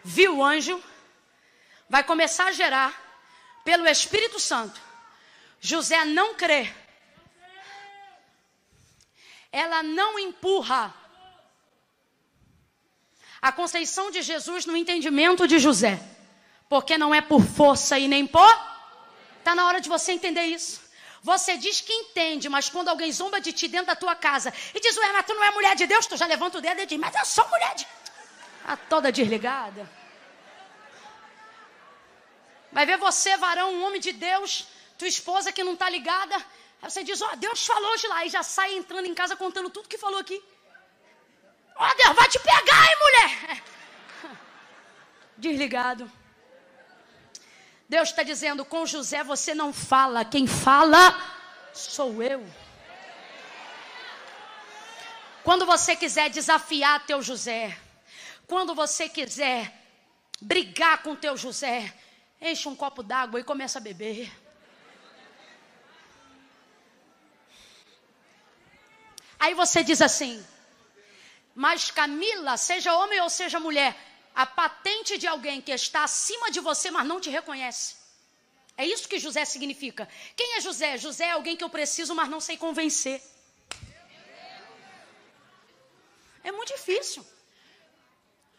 viu o anjo, vai começar a gerar pelo Espírito Santo. José não crê. Ela não empurra a conceição de Jesus no entendimento de José. Porque não é por força e nem por. Está na hora de você entender isso. Você diz que entende, mas quando alguém zomba de ti dentro da tua casa e diz, ué, mas tu não é mulher de Deus, tu já levanta o dedo e diz, mas eu sou mulher de Deus. A toda desligada. Vai ver você, varão, um homem de Deus, tua esposa que não está ligada. Aí você diz, ó, oh, Deus falou hoje lá. E já sai entrando em casa contando tudo que falou aqui. Ó, oh, Deus vai te pegar, hein, mulher? Desligado. Deus está dizendo, com José você não fala. Quem fala sou eu. Quando você quiser desafiar teu José, quando você quiser brigar com teu José, enche um copo d'água e começa a beber. Aí você diz assim: Mas Camila, seja homem ou seja mulher, a patente de alguém que está acima de você, mas não te reconhece. É isso que José significa. Quem é José? José é alguém que eu preciso, mas não sei convencer. É muito difícil.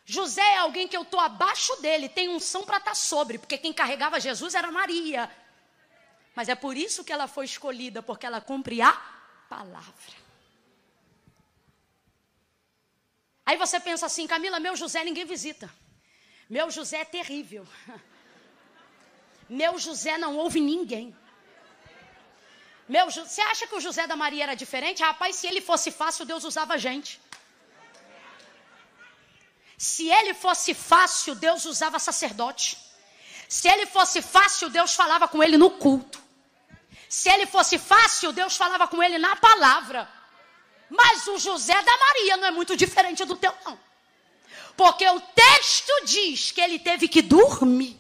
José é alguém que eu estou abaixo dele, tem unção para estar tá sobre, porque quem carregava Jesus era Maria. Mas é por isso que ela foi escolhida, porque ela cumpre a palavra. Aí você pensa assim, Camila, meu José ninguém visita. Meu José é terrível. Meu José não ouve ninguém. Meu, você acha que o José da Maria era diferente? Rapaz, se ele fosse fácil, Deus usava gente. Se ele fosse fácil, Deus usava sacerdote. Se ele fosse fácil, Deus falava com ele no culto. Se ele fosse fácil, Deus falava com ele na palavra. Mas o José da Maria não é muito diferente do teu, não. Porque o texto diz que ele teve que dormir.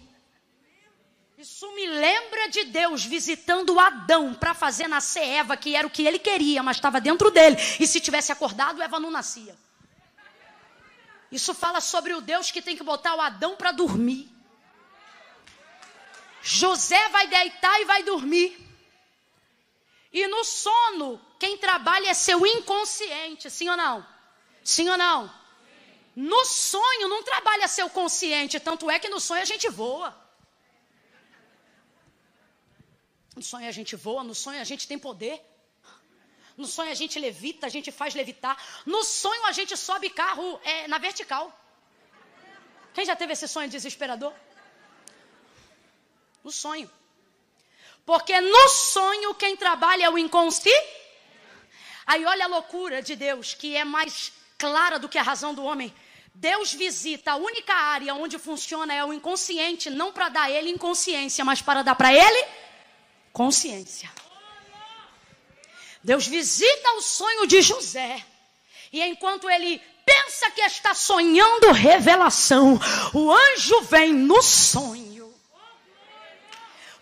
Isso me lembra de Deus visitando Adão para fazer nascer Eva, que era o que ele queria, mas estava dentro dele. E se tivesse acordado, Eva não nascia. Isso fala sobre o Deus que tem que botar o Adão para dormir. José vai deitar e vai dormir. E no sono, quem trabalha é seu inconsciente, sim ou não? Sim ou não? No sonho não trabalha seu consciente, tanto é que no sonho a gente voa. No sonho a gente voa, no sonho a gente tem poder. No sonho a gente levita, a gente faz levitar. No sonho a gente sobe carro é, na vertical. Quem já teve esse sonho desesperador? No sonho. Porque no sonho quem trabalha é o inconsciente. Aí olha a loucura de Deus, que é mais clara do que a razão do homem. Deus visita a única área onde funciona é o inconsciente, não para dar ele inconsciência, mas para dar para ele consciência. Deus visita o sonho de José. E enquanto ele pensa que está sonhando revelação, o anjo vem no sonho.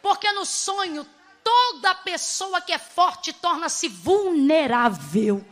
Porque no sonho, toda pessoa que é forte torna-se vulnerável.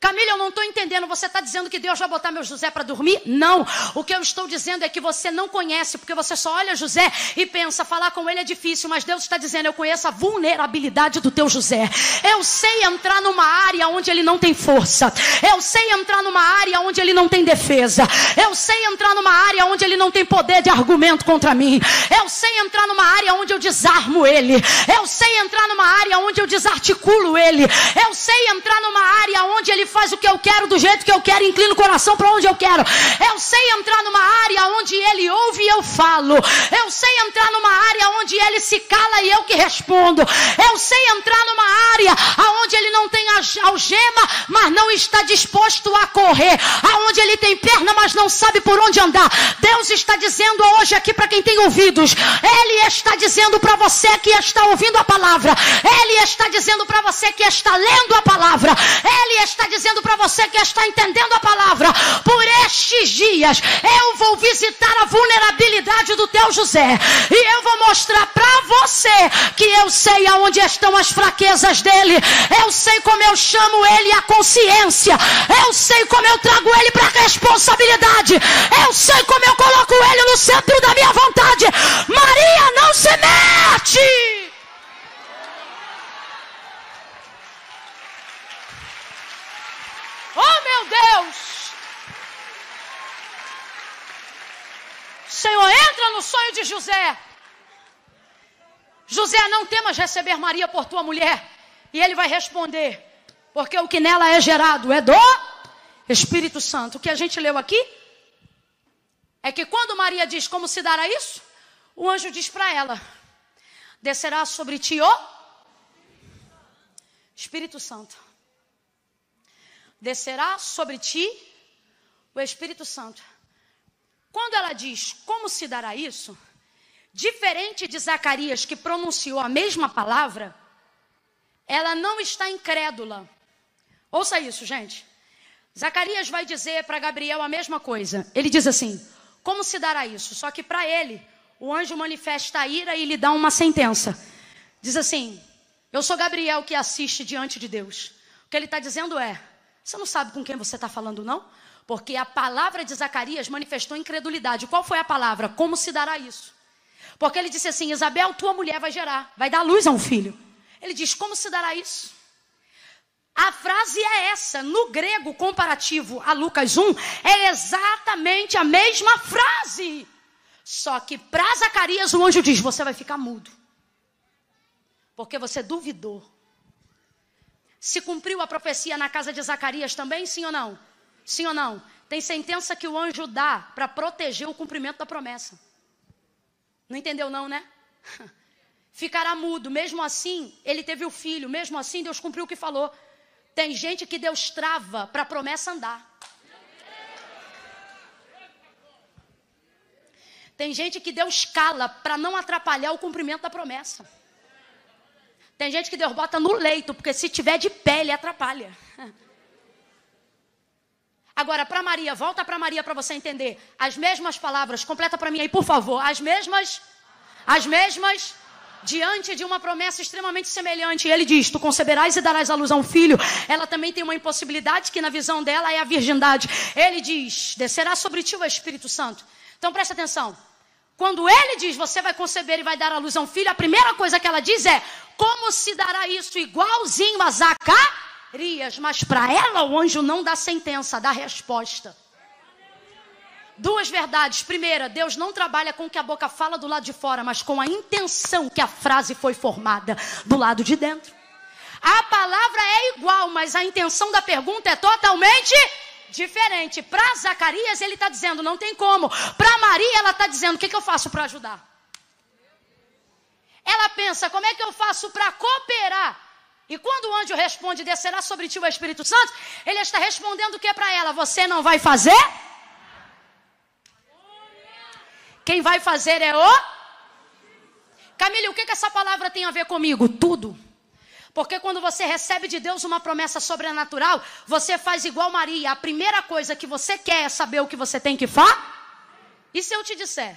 Camila, eu não estou entendendo. Você está dizendo que Deus vai botar meu José para dormir? Não. O que eu estou dizendo é que você não conhece, porque você só olha José e pensa, falar com ele é difícil, mas Deus está dizendo, eu conheço a vulnerabilidade do teu José. Eu sei entrar numa área onde ele não tem força. Eu sei entrar numa área onde ele não tem defesa. Eu sei entrar numa área onde ele não tem poder de argumento contra mim. Eu sei entrar numa área onde eu desarmo ele. Eu sei entrar numa área onde eu desarticulo ele. Eu sei entrar numa área onde ele faz o que eu quero, do jeito que eu quero, inclina o coração para onde eu quero. Eu sei entrar numa área onde ele ouve e eu falo. Eu sei entrar numa área onde ele se cala e eu que respondo. Eu sei entrar numa área onde ele não tem algema, mas não está disposto a correr. Aonde ele tem perna, mas não sabe por onde andar. Deus está dizendo hoje aqui para quem tem ouvidos. Ele está dizendo para você que está ouvindo a palavra. Ele está dizendo para você que está lendo a palavra. Ele está dizendo dizendo para você que está entendendo a palavra, por estes dias eu vou visitar a vulnerabilidade do teu José e eu vou mostrar para você que eu sei aonde estão as fraquezas dele, eu sei como eu chamo ele à consciência, eu sei como eu trago ele para a responsabilidade, eu sei como eu coloco ele no centro da minha vontade. Maria, não se mete! Oh, meu Deus! Senhor, entra no sonho de José. José, não temas receber Maria por tua mulher. E ele vai responder: porque o que nela é gerado é do Espírito Santo. O que a gente leu aqui é que quando Maria diz como se dará isso, o anjo diz para ela: descerá sobre ti o Espírito Santo descerá sobre ti o Espírito Santo. Quando ela diz como se dará isso, diferente de Zacarias que pronunciou a mesma palavra, ela não está incrédula. Ouça isso, gente. Zacarias vai dizer para Gabriel a mesma coisa. Ele diz assim: Como se dará isso? Só que para ele, o anjo manifesta a ira e lhe dá uma sentença. Diz assim: Eu sou Gabriel que assiste diante de Deus. O que ele está dizendo é: você não sabe com quem você está falando, não? Porque a palavra de Zacarias manifestou incredulidade. Qual foi a palavra? Como se dará isso? Porque ele disse assim: Isabel, tua mulher vai gerar, vai dar luz a um filho. Ele diz: Como se dará isso? A frase é essa, no grego comparativo a Lucas 1, é exatamente a mesma frase. Só que para Zacarias o anjo diz: Você vai ficar mudo. Porque você duvidou. Se cumpriu a profecia na casa de Zacarias também, sim ou não? Sim ou não? Tem sentença que o anjo dá para proteger o cumprimento da promessa. Não entendeu, não, né? Ficará mudo, mesmo assim, ele teve o filho, mesmo assim, Deus cumpriu o que falou. Tem gente que Deus trava para a promessa andar. Tem gente que Deus cala para não atrapalhar o cumprimento da promessa. Tem gente que Deus bota no leito, porque se tiver de pé, ele atrapalha. Agora, para Maria, volta para Maria para você entender. As mesmas palavras, completa para mim aí, por favor. As mesmas, as mesmas diante de uma promessa extremamente semelhante. Ele diz: Tu conceberás e darás à luz a um filho. Ela também tem uma impossibilidade que, na visão dela, é a virgindade. Ele diz: Descerá sobre ti o Espírito Santo. Então presta atenção. Quando ele diz você vai conceber e vai dar à luz a um filho, a primeira coisa que ela diz é: Como se dará isso igualzinho a Zacarias? Mas para ela o anjo não dá sentença, dá resposta. Duas verdades. Primeira, Deus não trabalha com o que a boca fala do lado de fora, mas com a intenção que a frase foi formada do lado de dentro. A palavra é igual, mas a intenção da pergunta é totalmente diferente. Para Zacarias, ele está dizendo, não tem como. Para Maria, ela está dizendo, o que, que eu faço para ajudar? Ela pensa, como é que eu faço para cooperar? E quando o anjo responde, descerá sobre ti o Espírito Santo, ele está respondendo o que para ela? Você não vai fazer? Quem vai fazer é o. Camille, o que, que essa palavra tem a ver comigo? Tudo. Porque quando você recebe de Deus uma promessa sobrenatural, você faz igual Maria. A primeira coisa que você quer é saber o que você tem que fazer. E se eu te disser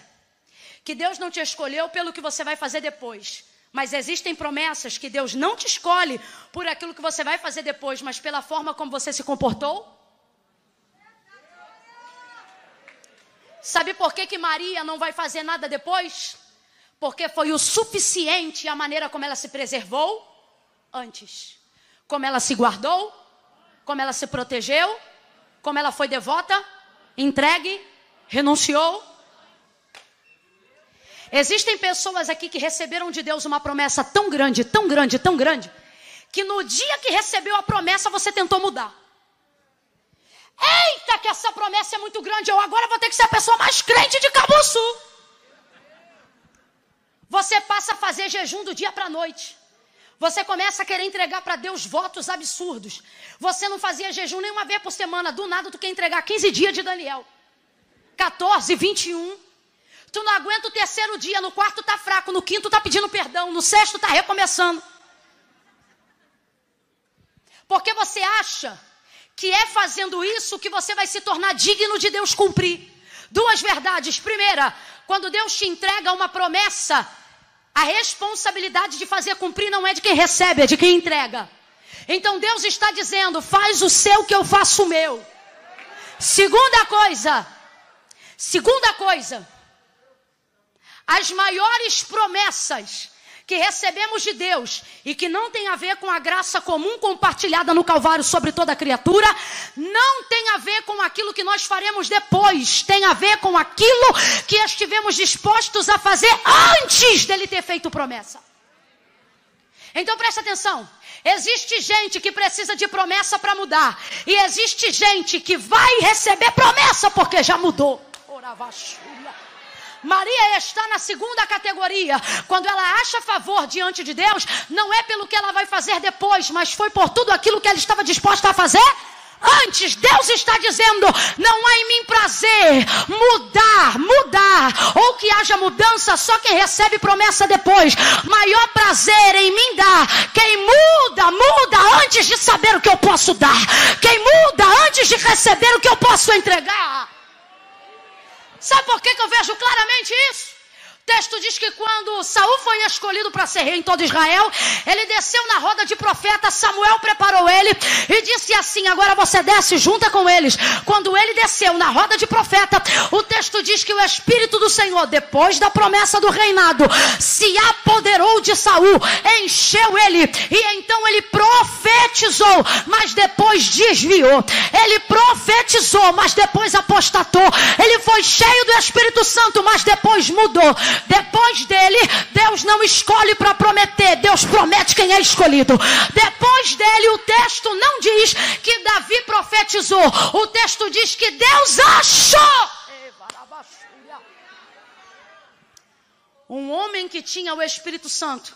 que Deus não te escolheu pelo que você vai fazer depois, mas existem promessas que Deus não te escolhe por aquilo que você vai fazer depois, mas pela forma como você se comportou? Sabe por que, que Maria não vai fazer nada depois? Porque foi o suficiente a maneira como ela se preservou antes. Como ela se guardou, como ela se protegeu, como ela foi devota, entregue, renunciou. Existem pessoas aqui que receberam de Deus uma promessa tão grande, tão grande, tão grande, que no dia que recebeu a promessa você tentou mudar. Eita, que essa promessa é muito grande. Eu agora vou ter que ser a pessoa mais crente de Cabo Sul. Você passa a fazer jejum do dia para a noite. Você começa a querer entregar para Deus votos absurdos. Você não fazia jejum nenhuma vez por semana. Do nada, tu quer entregar 15 dias de Daniel. 14, 21. Tu não aguenta o terceiro dia. No quarto tá fraco. No quinto tá pedindo perdão. No sexto tá recomeçando. Porque você acha que é fazendo isso que você vai se tornar digno de Deus cumprir. Duas verdades. Primeira, quando Deus te entrega uma promessa, a responsabilidade de fazer cumprir não é de quem recebe, é de quem entrega. Então Deus está dizendo: faz o seu que eu faço o meu. Segunda coisa, segunda coisa, as maiores promessas que recebemos de Deus e que não tem a ver com a graça comum compartilhada no Calvário sobre toda criatura, não tem a ver com aquilo que nós faremos depois, tem a ver com aquilo que estivemos dispostos a fazer antes dele ter feito promessa. Então presta atenção. Existe gente que precisa de promessa para mudar. E existe gente que vai receber promessa porque já mudou. Maria está na segunda categoria. Quando ela acha favor diante de Deus, não é pelo que ela vai fazer depois, mas foi por tudo aquilo que ela estava disposta a fazer Antes, Deus está dizendo: não há em mim prazer mudar, mudar, ou que haja mudança, só quem recebe promessa depois. Maior prazer em mim dá quem muda, muda antes de saber o que eu posso dar, quem muda antes de receber o que eu posso entregar. Sabe por que, que eu vejo claramente isso? O texto diz que quando Saul foi escolhido para ser rei em todo Israel, ele desceu na roda de profeta, Samuel preparou ele e disse assim: agora você desce junta com eles. Quando ele desceu na roda de profeta, o texto diz que o Espírito do Senhor, depois da promessa do reinado, se apoderou de Saul, encheu ele, e então ele profetizou, mas depois desviou. Ele profetizou, mas depois apostatou. Ele foi cheio do Espírito Santo, mas depois mudou. Depois dele, Deus não escolhe para prometer, Deus promete quem é escolhido. Depois dele, o texto não diz que Davi profetizou, o texto diz que Deus achou. Um homem que tinha o Espírito Santo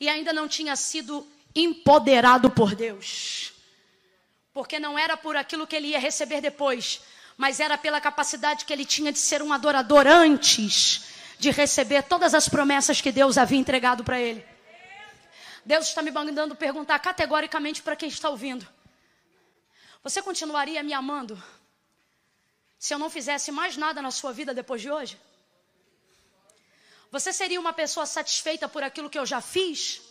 e ainda não tinha sido empoderado por Deus. Porque não era por aquilo que ele ia receber depois, mas era pela capacidade que ele tinha de ser um adorador antes de receber todas as promessas que Deus havia entregado para ele. Deus está me mandando perguntar categoricamente para quem está ouvindo: Você continuaria me amando se eu não fizesse mais nada na sua vida depois de hoje? Você seria uma pessoa satisfeita por aquilo que eu já fiz?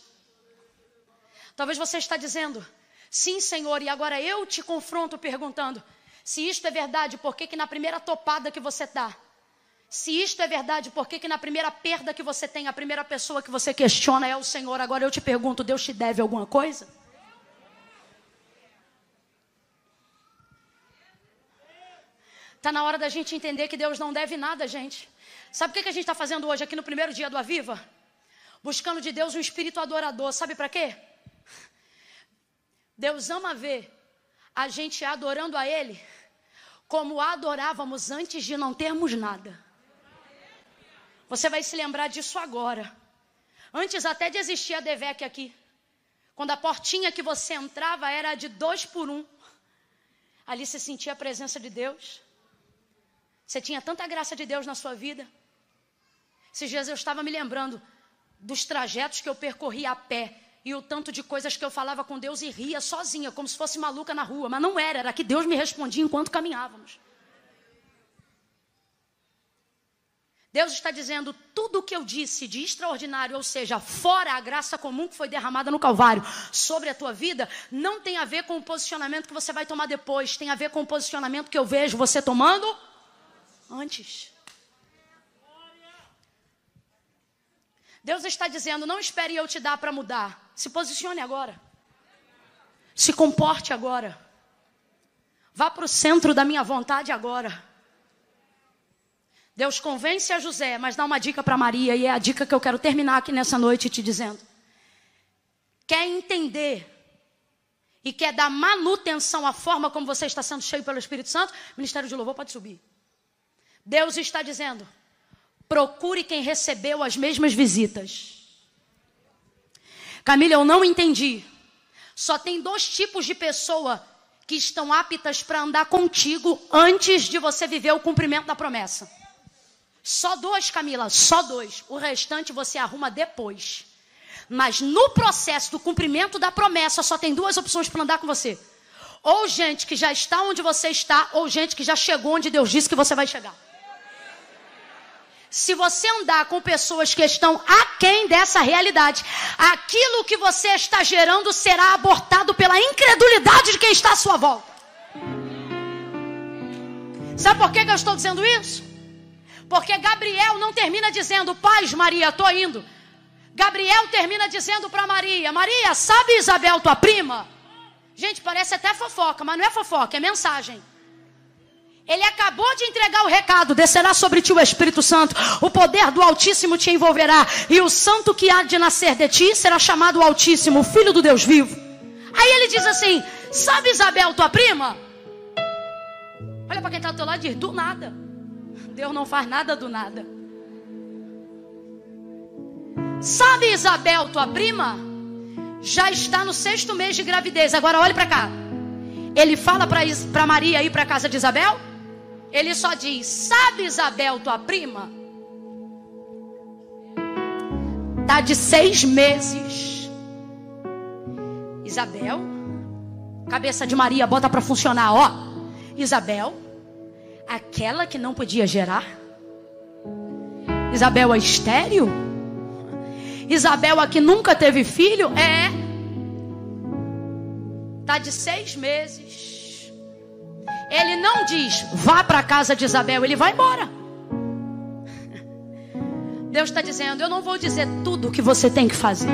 Talvez você está dizendo, sim, Senhor, e agora eu te confronto perguntando: se isto é verdade, por que, que na primeira topada que você dá? Se isto é verdade, por que, que na primeira perda que você tem, a primeira pessoa que você questiona é o Senhor? Agora eu te pergunto: Deus te deve alguma coisa? Está na hora da gente entender que Deus não deve nada, gente. Sabe o que, que a gente está fazendo hoje aqui no primeiro dia do Aviva? Buscando de Deus um espírito adorador. Sabe para quê? Deus ama ver a gente adorando a Ele como adorávamos antes de não termos nada. Você vai se lembrar disso agora. Antes até de existir a Devec aqui. Quando a portinha que você entrava era de dois por um. Ali você sentia a presença de Deus. Você tinha tanta graça de Deus na sua vida. Esses dias eu estava me lembrando dos trajetos que eu percorri a pé e o tanto de coisas que eu falava com Deus e ria sozinha, como se fosse maluca na rua. Mas não era, era que Deus me respondia enquanto caminhávamos. Deus está dizendo tudo o que eu disse de extraordinário, ou seja, fora a graça comum que foi derramada no Calvário sobre a tua vida, não tem a ver com o posicionamento que você vai tomar depois, tem a ver com o posicionamento que eu vejo você tomando antes. Deus está dizendo: não espere eu te dar para mudar. Se posicione agora. Se comporte agora. Vá para o centro da minha vontade agora. Deus convence a José, mas dá uma dica para Maria, e é a dica que eu quero terminar aqui nessa noite te dizendo. Quer entender e quer dar manutenção à forma como você está sendo cheio pelo Espírito Santo? Ministério de Louvor pode subir. Deus está dizendo: Procure quem recebeu as mesmas visitas. Camila, eu não entendi. Só tem dois tipos de pessoa que estão aptas para andar contigo antes de você viver o cumprimento da promessa. Só dois, Camila, só dois. O restante você arruma depois. Mas no processo do cumprimento da promessa, só tem duas opções para andar com você: ou gente que já está onde você está, ou gente que já chegou onde Deus disse que você vai chegar. Se você andar com pessoas que estão aquém dessa realidade, aquilo que você está gerando será abortado pela incredulidade de quem está à sua volta. Sabe por que, eu estou dizendo isso? Porque Gabriel não termina dizendo, paz, Maria, estou indo. Gabriel termina dizendo para Maria: Maria, sabe Isabel, tua prima? Gente, parece até fofoca, mas não é fofoca, é mensagem. Ele acabou de entregar o recado: descerá sobre ti o Espírito Santo, o poder do Altíssimo te envolverá, e o santo que há de nascer de ti será chamado Altíssimo, Filho do Deus vivo. Aí ele diz assim: Sabe Isabel, tua prima? Olha para quem está do teu lado e diz: Do nada. Deus não faz nada do nada. Sabe Isabel, tua prima? Já está no sexto mês de gravidez. Agora olhe para cá. Ele fala para Maria ir para casa de Isabel? Ele só diz: Sabe Isabel, tua prima? Tá de seis meses. Isabel, cabeça de Maria, bota para funcionar, ó. Isabel, aquela que não podia gerar. Isabel é estéreo? Isabel a que nunca teve filho? É. Tá de seis meses. Ele não diz, vá para a casa de Isabel, ele vai embora. Deus está dizendo, eu não vou dizer tudo o que você tem que fazer.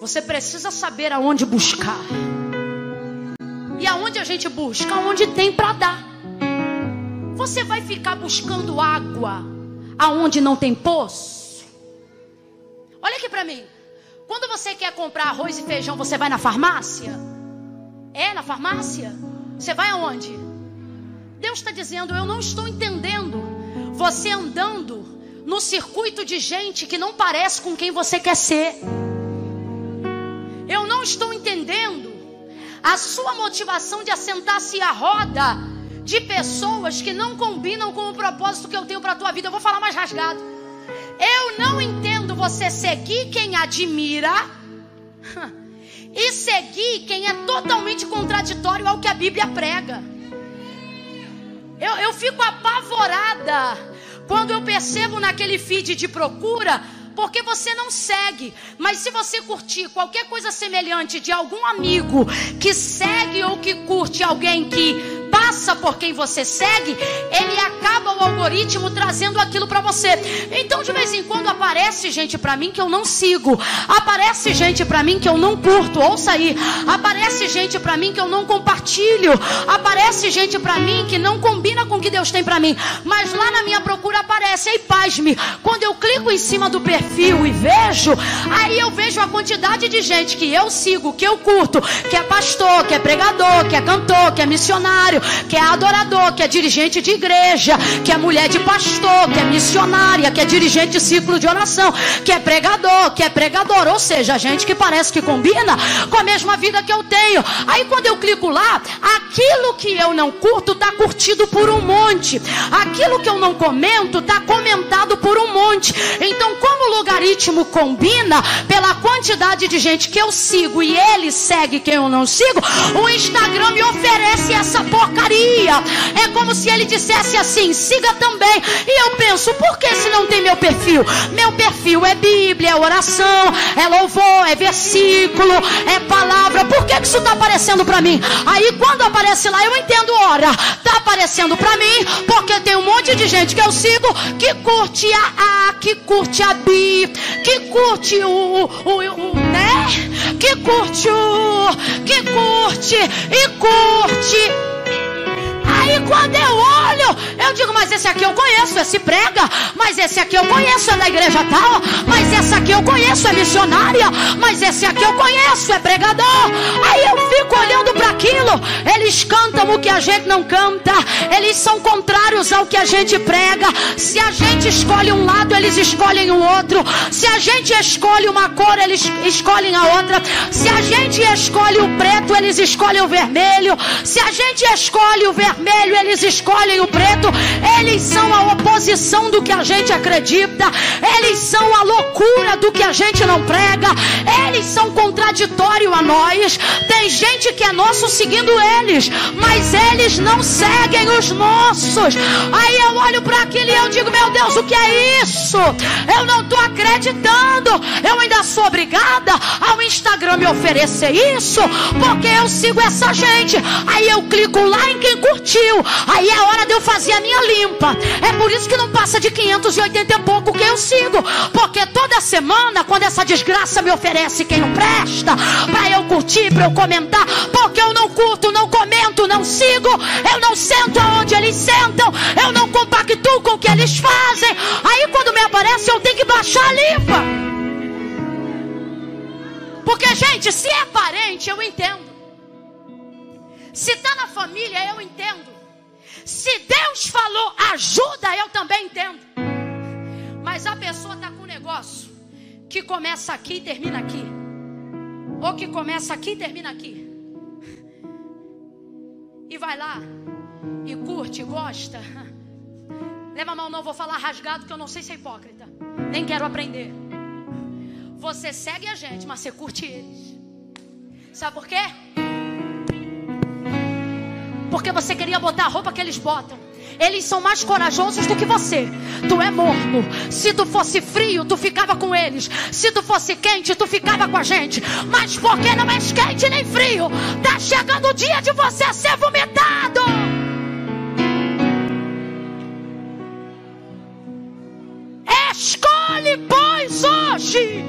Você precisa saber aonde buscar. E aonde a gente busca? Aonde tem para dar. Você vai ficar buscando água aonde não tem poço? Olha aqui para mim. Quando você quer comprar arroz e feijão, você vai na farmácia? É na farmácia? Você vai aonde? Deus está dizendo: Eu não estou entendendo. Você andando no circuito de gente que não parece com quem você quer ser. Eu não estou entendendo a sua motivação de assentar-se à roda de pessoas que não combinam com o propósito que eu tenho para a tua vida. Eu vou falar mais rasgado. Eu não entendo você seguir quem admira e seguir quem é totalmente contraditório ao que a Bíblia prega. Eu, eu fico apavorada quando eu percebo naquele feed de procura porque você não segue. Mas se você curtir qualquer coisa semelhante de algum amigo que segue ou que curte alguém que passa por quem você segue, ele acaba o algoritmo trazendo aquilo para você. Então, de vez em quando aparece gente para mim que eu não sigo, aparece gente para mim que eu não curto, ouça aí, aparece gente para mim que eu não compartilho, aparece gente para mim que não combina com o que Deus tem para mim, mas lá na minha procura aparece, aí pasme, quando eu clico em cima do perfil e vejo, aí eu vejo a quantidade de gente que eu sigo, que eu curto, que é pastor, que é pregador, que é cantor, que é missionário, que é adorador, que é dirigente de igreja, que é mulher de pastor, que é missionária, que é dirigente de ciclo de oração, que é pregador, que é pregador, ou seja, gente que parece que combina com a mesma vida que eu tenho. Aí quando eu clico lá, aquilo que eu não curto está curtido por um monte, aquilo que eu não comento está comentado por um monte. Então, como o logaritmo combina pela quantidade de gente que eu sigo e ele segue quem eu não sigo, o Instagram me oferece essa porcaria porcaria. É como se ele dissesse assim: siga também. E eu penso, por que se não tem meu perfil? Meu perfil é Bíblia, é oração, é louvor, é versículo, é palavra. Por que, que isso está aparecendo para mim? Aí quando aparece lá, eu entendo, ora, está aparecendo para mim, porque tem um monte de gente que eu sigo que curte a A, que curte a Bi, que curte o, o, o, né? Que curte o, que curte e curte quando eu olho, eu digo, mas esse aqui eu conheço, esse prega, mas esse aqui eu conheço, é da igreja tal, mas essa aqui eu conheço, é missionária, mas esse aqui eu conheço, é pregador. Aí eu fico olhando para aquilo, eles cantam o que a gente não canta, eles são contrários ao que a gente prega. Se a gente escolhe um lado, eles escolhem o outro. Se a gente escolhe uma cor, eles escolhem a outra. Se a gente escolhe o preto, eles escolhem o vermelho. Se a gente escolhe o vermelho, eles escolhem o preto. Eles são a oposição do que a gente acredita. Eles são a loucura do que a gente não prega. Eles são contraditórios a nós. Tem gente que é nosso seguindo eles, mas eles não seguem os nossos. Aí eu olho para aquilo e eu digo: Meu Deus, o que é isso? Eu não estou acreditando. Eu ainda sou obrigada ao Instagram me oferecer isso, porque eu sigo essa gente. Aí eu clico lá em quem curtiu. Aí é hora de eu fazer a minha limpa. É por isso que não passa de 580 e pouco que eu sigo. Porque toda semana, quando essa desgraça me oferece quem não presta, para eu curtir, para eu comentar, porque eu não curto, não comento, não sigo, eu não sento aonde eles sentam, eu não compactuo com o que eles fazem. Aí quando me aparece, eu tenho que baixar a limpa. Porque, gente, se é parente, eu entendo. Se está na família, eu entendo. Se Deus falou ajuda, eu também entendo. Mas a pessoa está com um negócio que começa aqui e termina aqui. Ou que começa aqui e termina aqui. E vai lá e curte, gosta. Leva a mão, não vou falar rasgado, que eu não sei ser hipócrita. Nem quero aprender. Você segue a gente, mas você curte eles. Sabe por quê? Porque você queria botar a roupa que eles botam. Eles são mais corajosos do que você. Tu é morno. Se tu fosse frio, tu ficava com eles. Se tu fosse quente, tu ficava com a gente. Mas porque não és quente nem frio, tá chegando o dia de você ser vomitado. Escolhe, pois, hoje.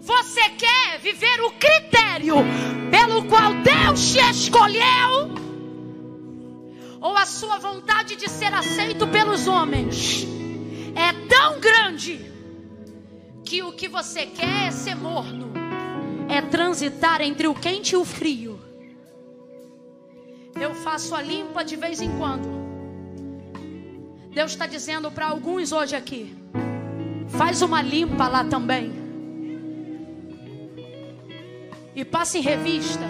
Você quer viver o critério pelo qual Deus te escolheu? Ou a sua vontade de ser aceito pelos homens é tão grande que o que você quer é ser morno, é transitar entre o quente e o frio. Eu faço a limpa de vez em quando. Deus está dizendo para alguns hoje aqui: faz uma limpa lá também e passe em revista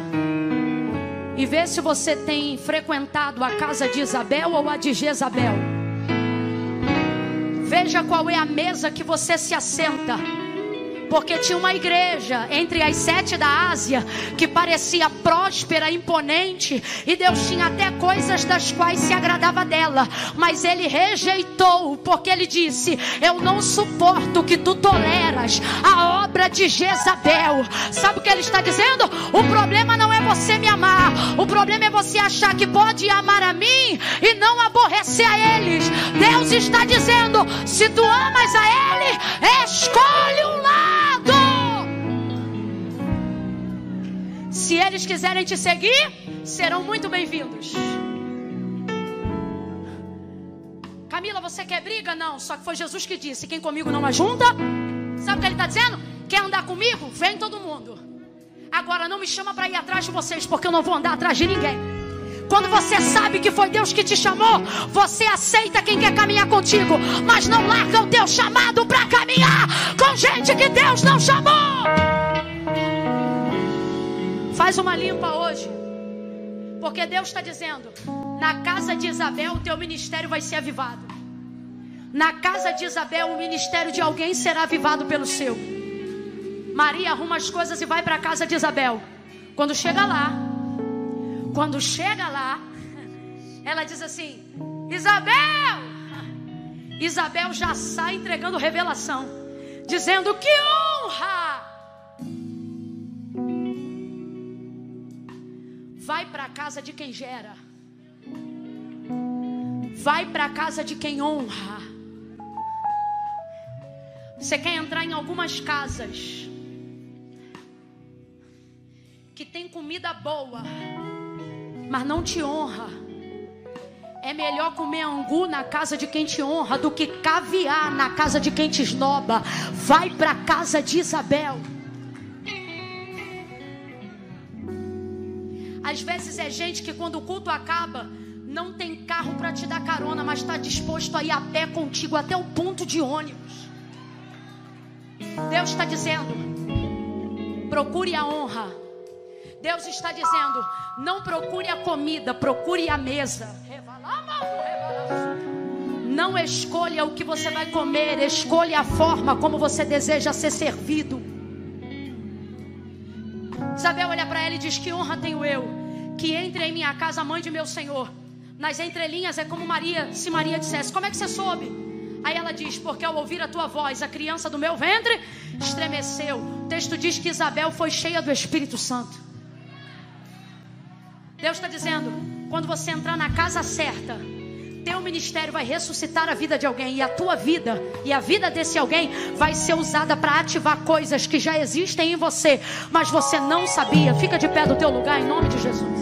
e vê se você tem frequentado a casa de Isabel ou a de Jezabel. Veja qual é a mesa que você se assenta. Porque tinha uma igreja entre as sete da Ásia que parecia próspera, imponente, e Deus tinha até coisas das quais se agradava dela, mas ele rejeitou, porque ele disse: Eu não suporto que tu toleras a obra de Jezabel. Sabe o que ele está dizendo? O problema não é você me amar, o problema é você achar que pode amar a mim e não aborrecer a eles. Deus está dizendo: se tu amas a Ele, escolhe um Se eles quiserem te seguir, serão muito bem-vindos. Camila, você quer briga? Não, só que foi Jesus que disse: quem comigo não ajunta. Sabe o que ele está dizendo? Quer andar comigo? Vem todo mundo. Agora não me chama para ir atrás de vocês, porque eu não vou andar atrás de ninguém. Quando você sabe que foi Deus que te chamou, você aceita quem quer caminhar contigo, mas não larga o teu chamado para caminhar com gente que Deus não chamou. Faz uma limpa hoje, porque Deus está dizendo: na casa de Isabel, o teu ministério vai ser avivado. Na casa de Isabel, o ministério de alguém será avivado pelo seu. Maria arruma as coisas e vai para a casa de Isabel. Quando chega lá, quando chega lá, ela diz assim: Isabel! Isabel já sai entregando revelação, dizendo que honra! Vai para a casa de quem gera, vai para a casa de quem honra. Você quer entrar em algumas casas que tem comida boa mas não te honra. É melhor comer angu na casa de quem te honra do que caviar na casa de quem te esnoba. Vai para a casa de Isabel. Às vezes é gente que quando o culto acaba, não tem carro para te dar carona, mas está disposto a ir a pé contigo até o ponto de ônibus. Deus está dizendo: procure a honra. Deus está dizendo: não procure a comida, procure a mesa. Não escolha o que você vai comer, escolha a forma como você deseja ser servido. Isabel olha para ela e diz: Que honra tenho eu, que entre em minha casa a mãe de meu Senhor. Nas entrelinhas é como Maria, se Maria dissesse: Como é que você soube? Aí ela diz: Porque ao ouvir a tua voz, a criança do meu ventre estremeceu. O texto diz que Isabel foi cheia do Espírito Santo. Deus está dizendo: quando você entrar na casa certa, teu ministério vai ressuscitar a vida de alguém e a tua vida e a vida desse alguém vai ser usada para ativar coisas que já existem em você, mas você não sabia. Fica de pé do teu lugar em nome de Jesus.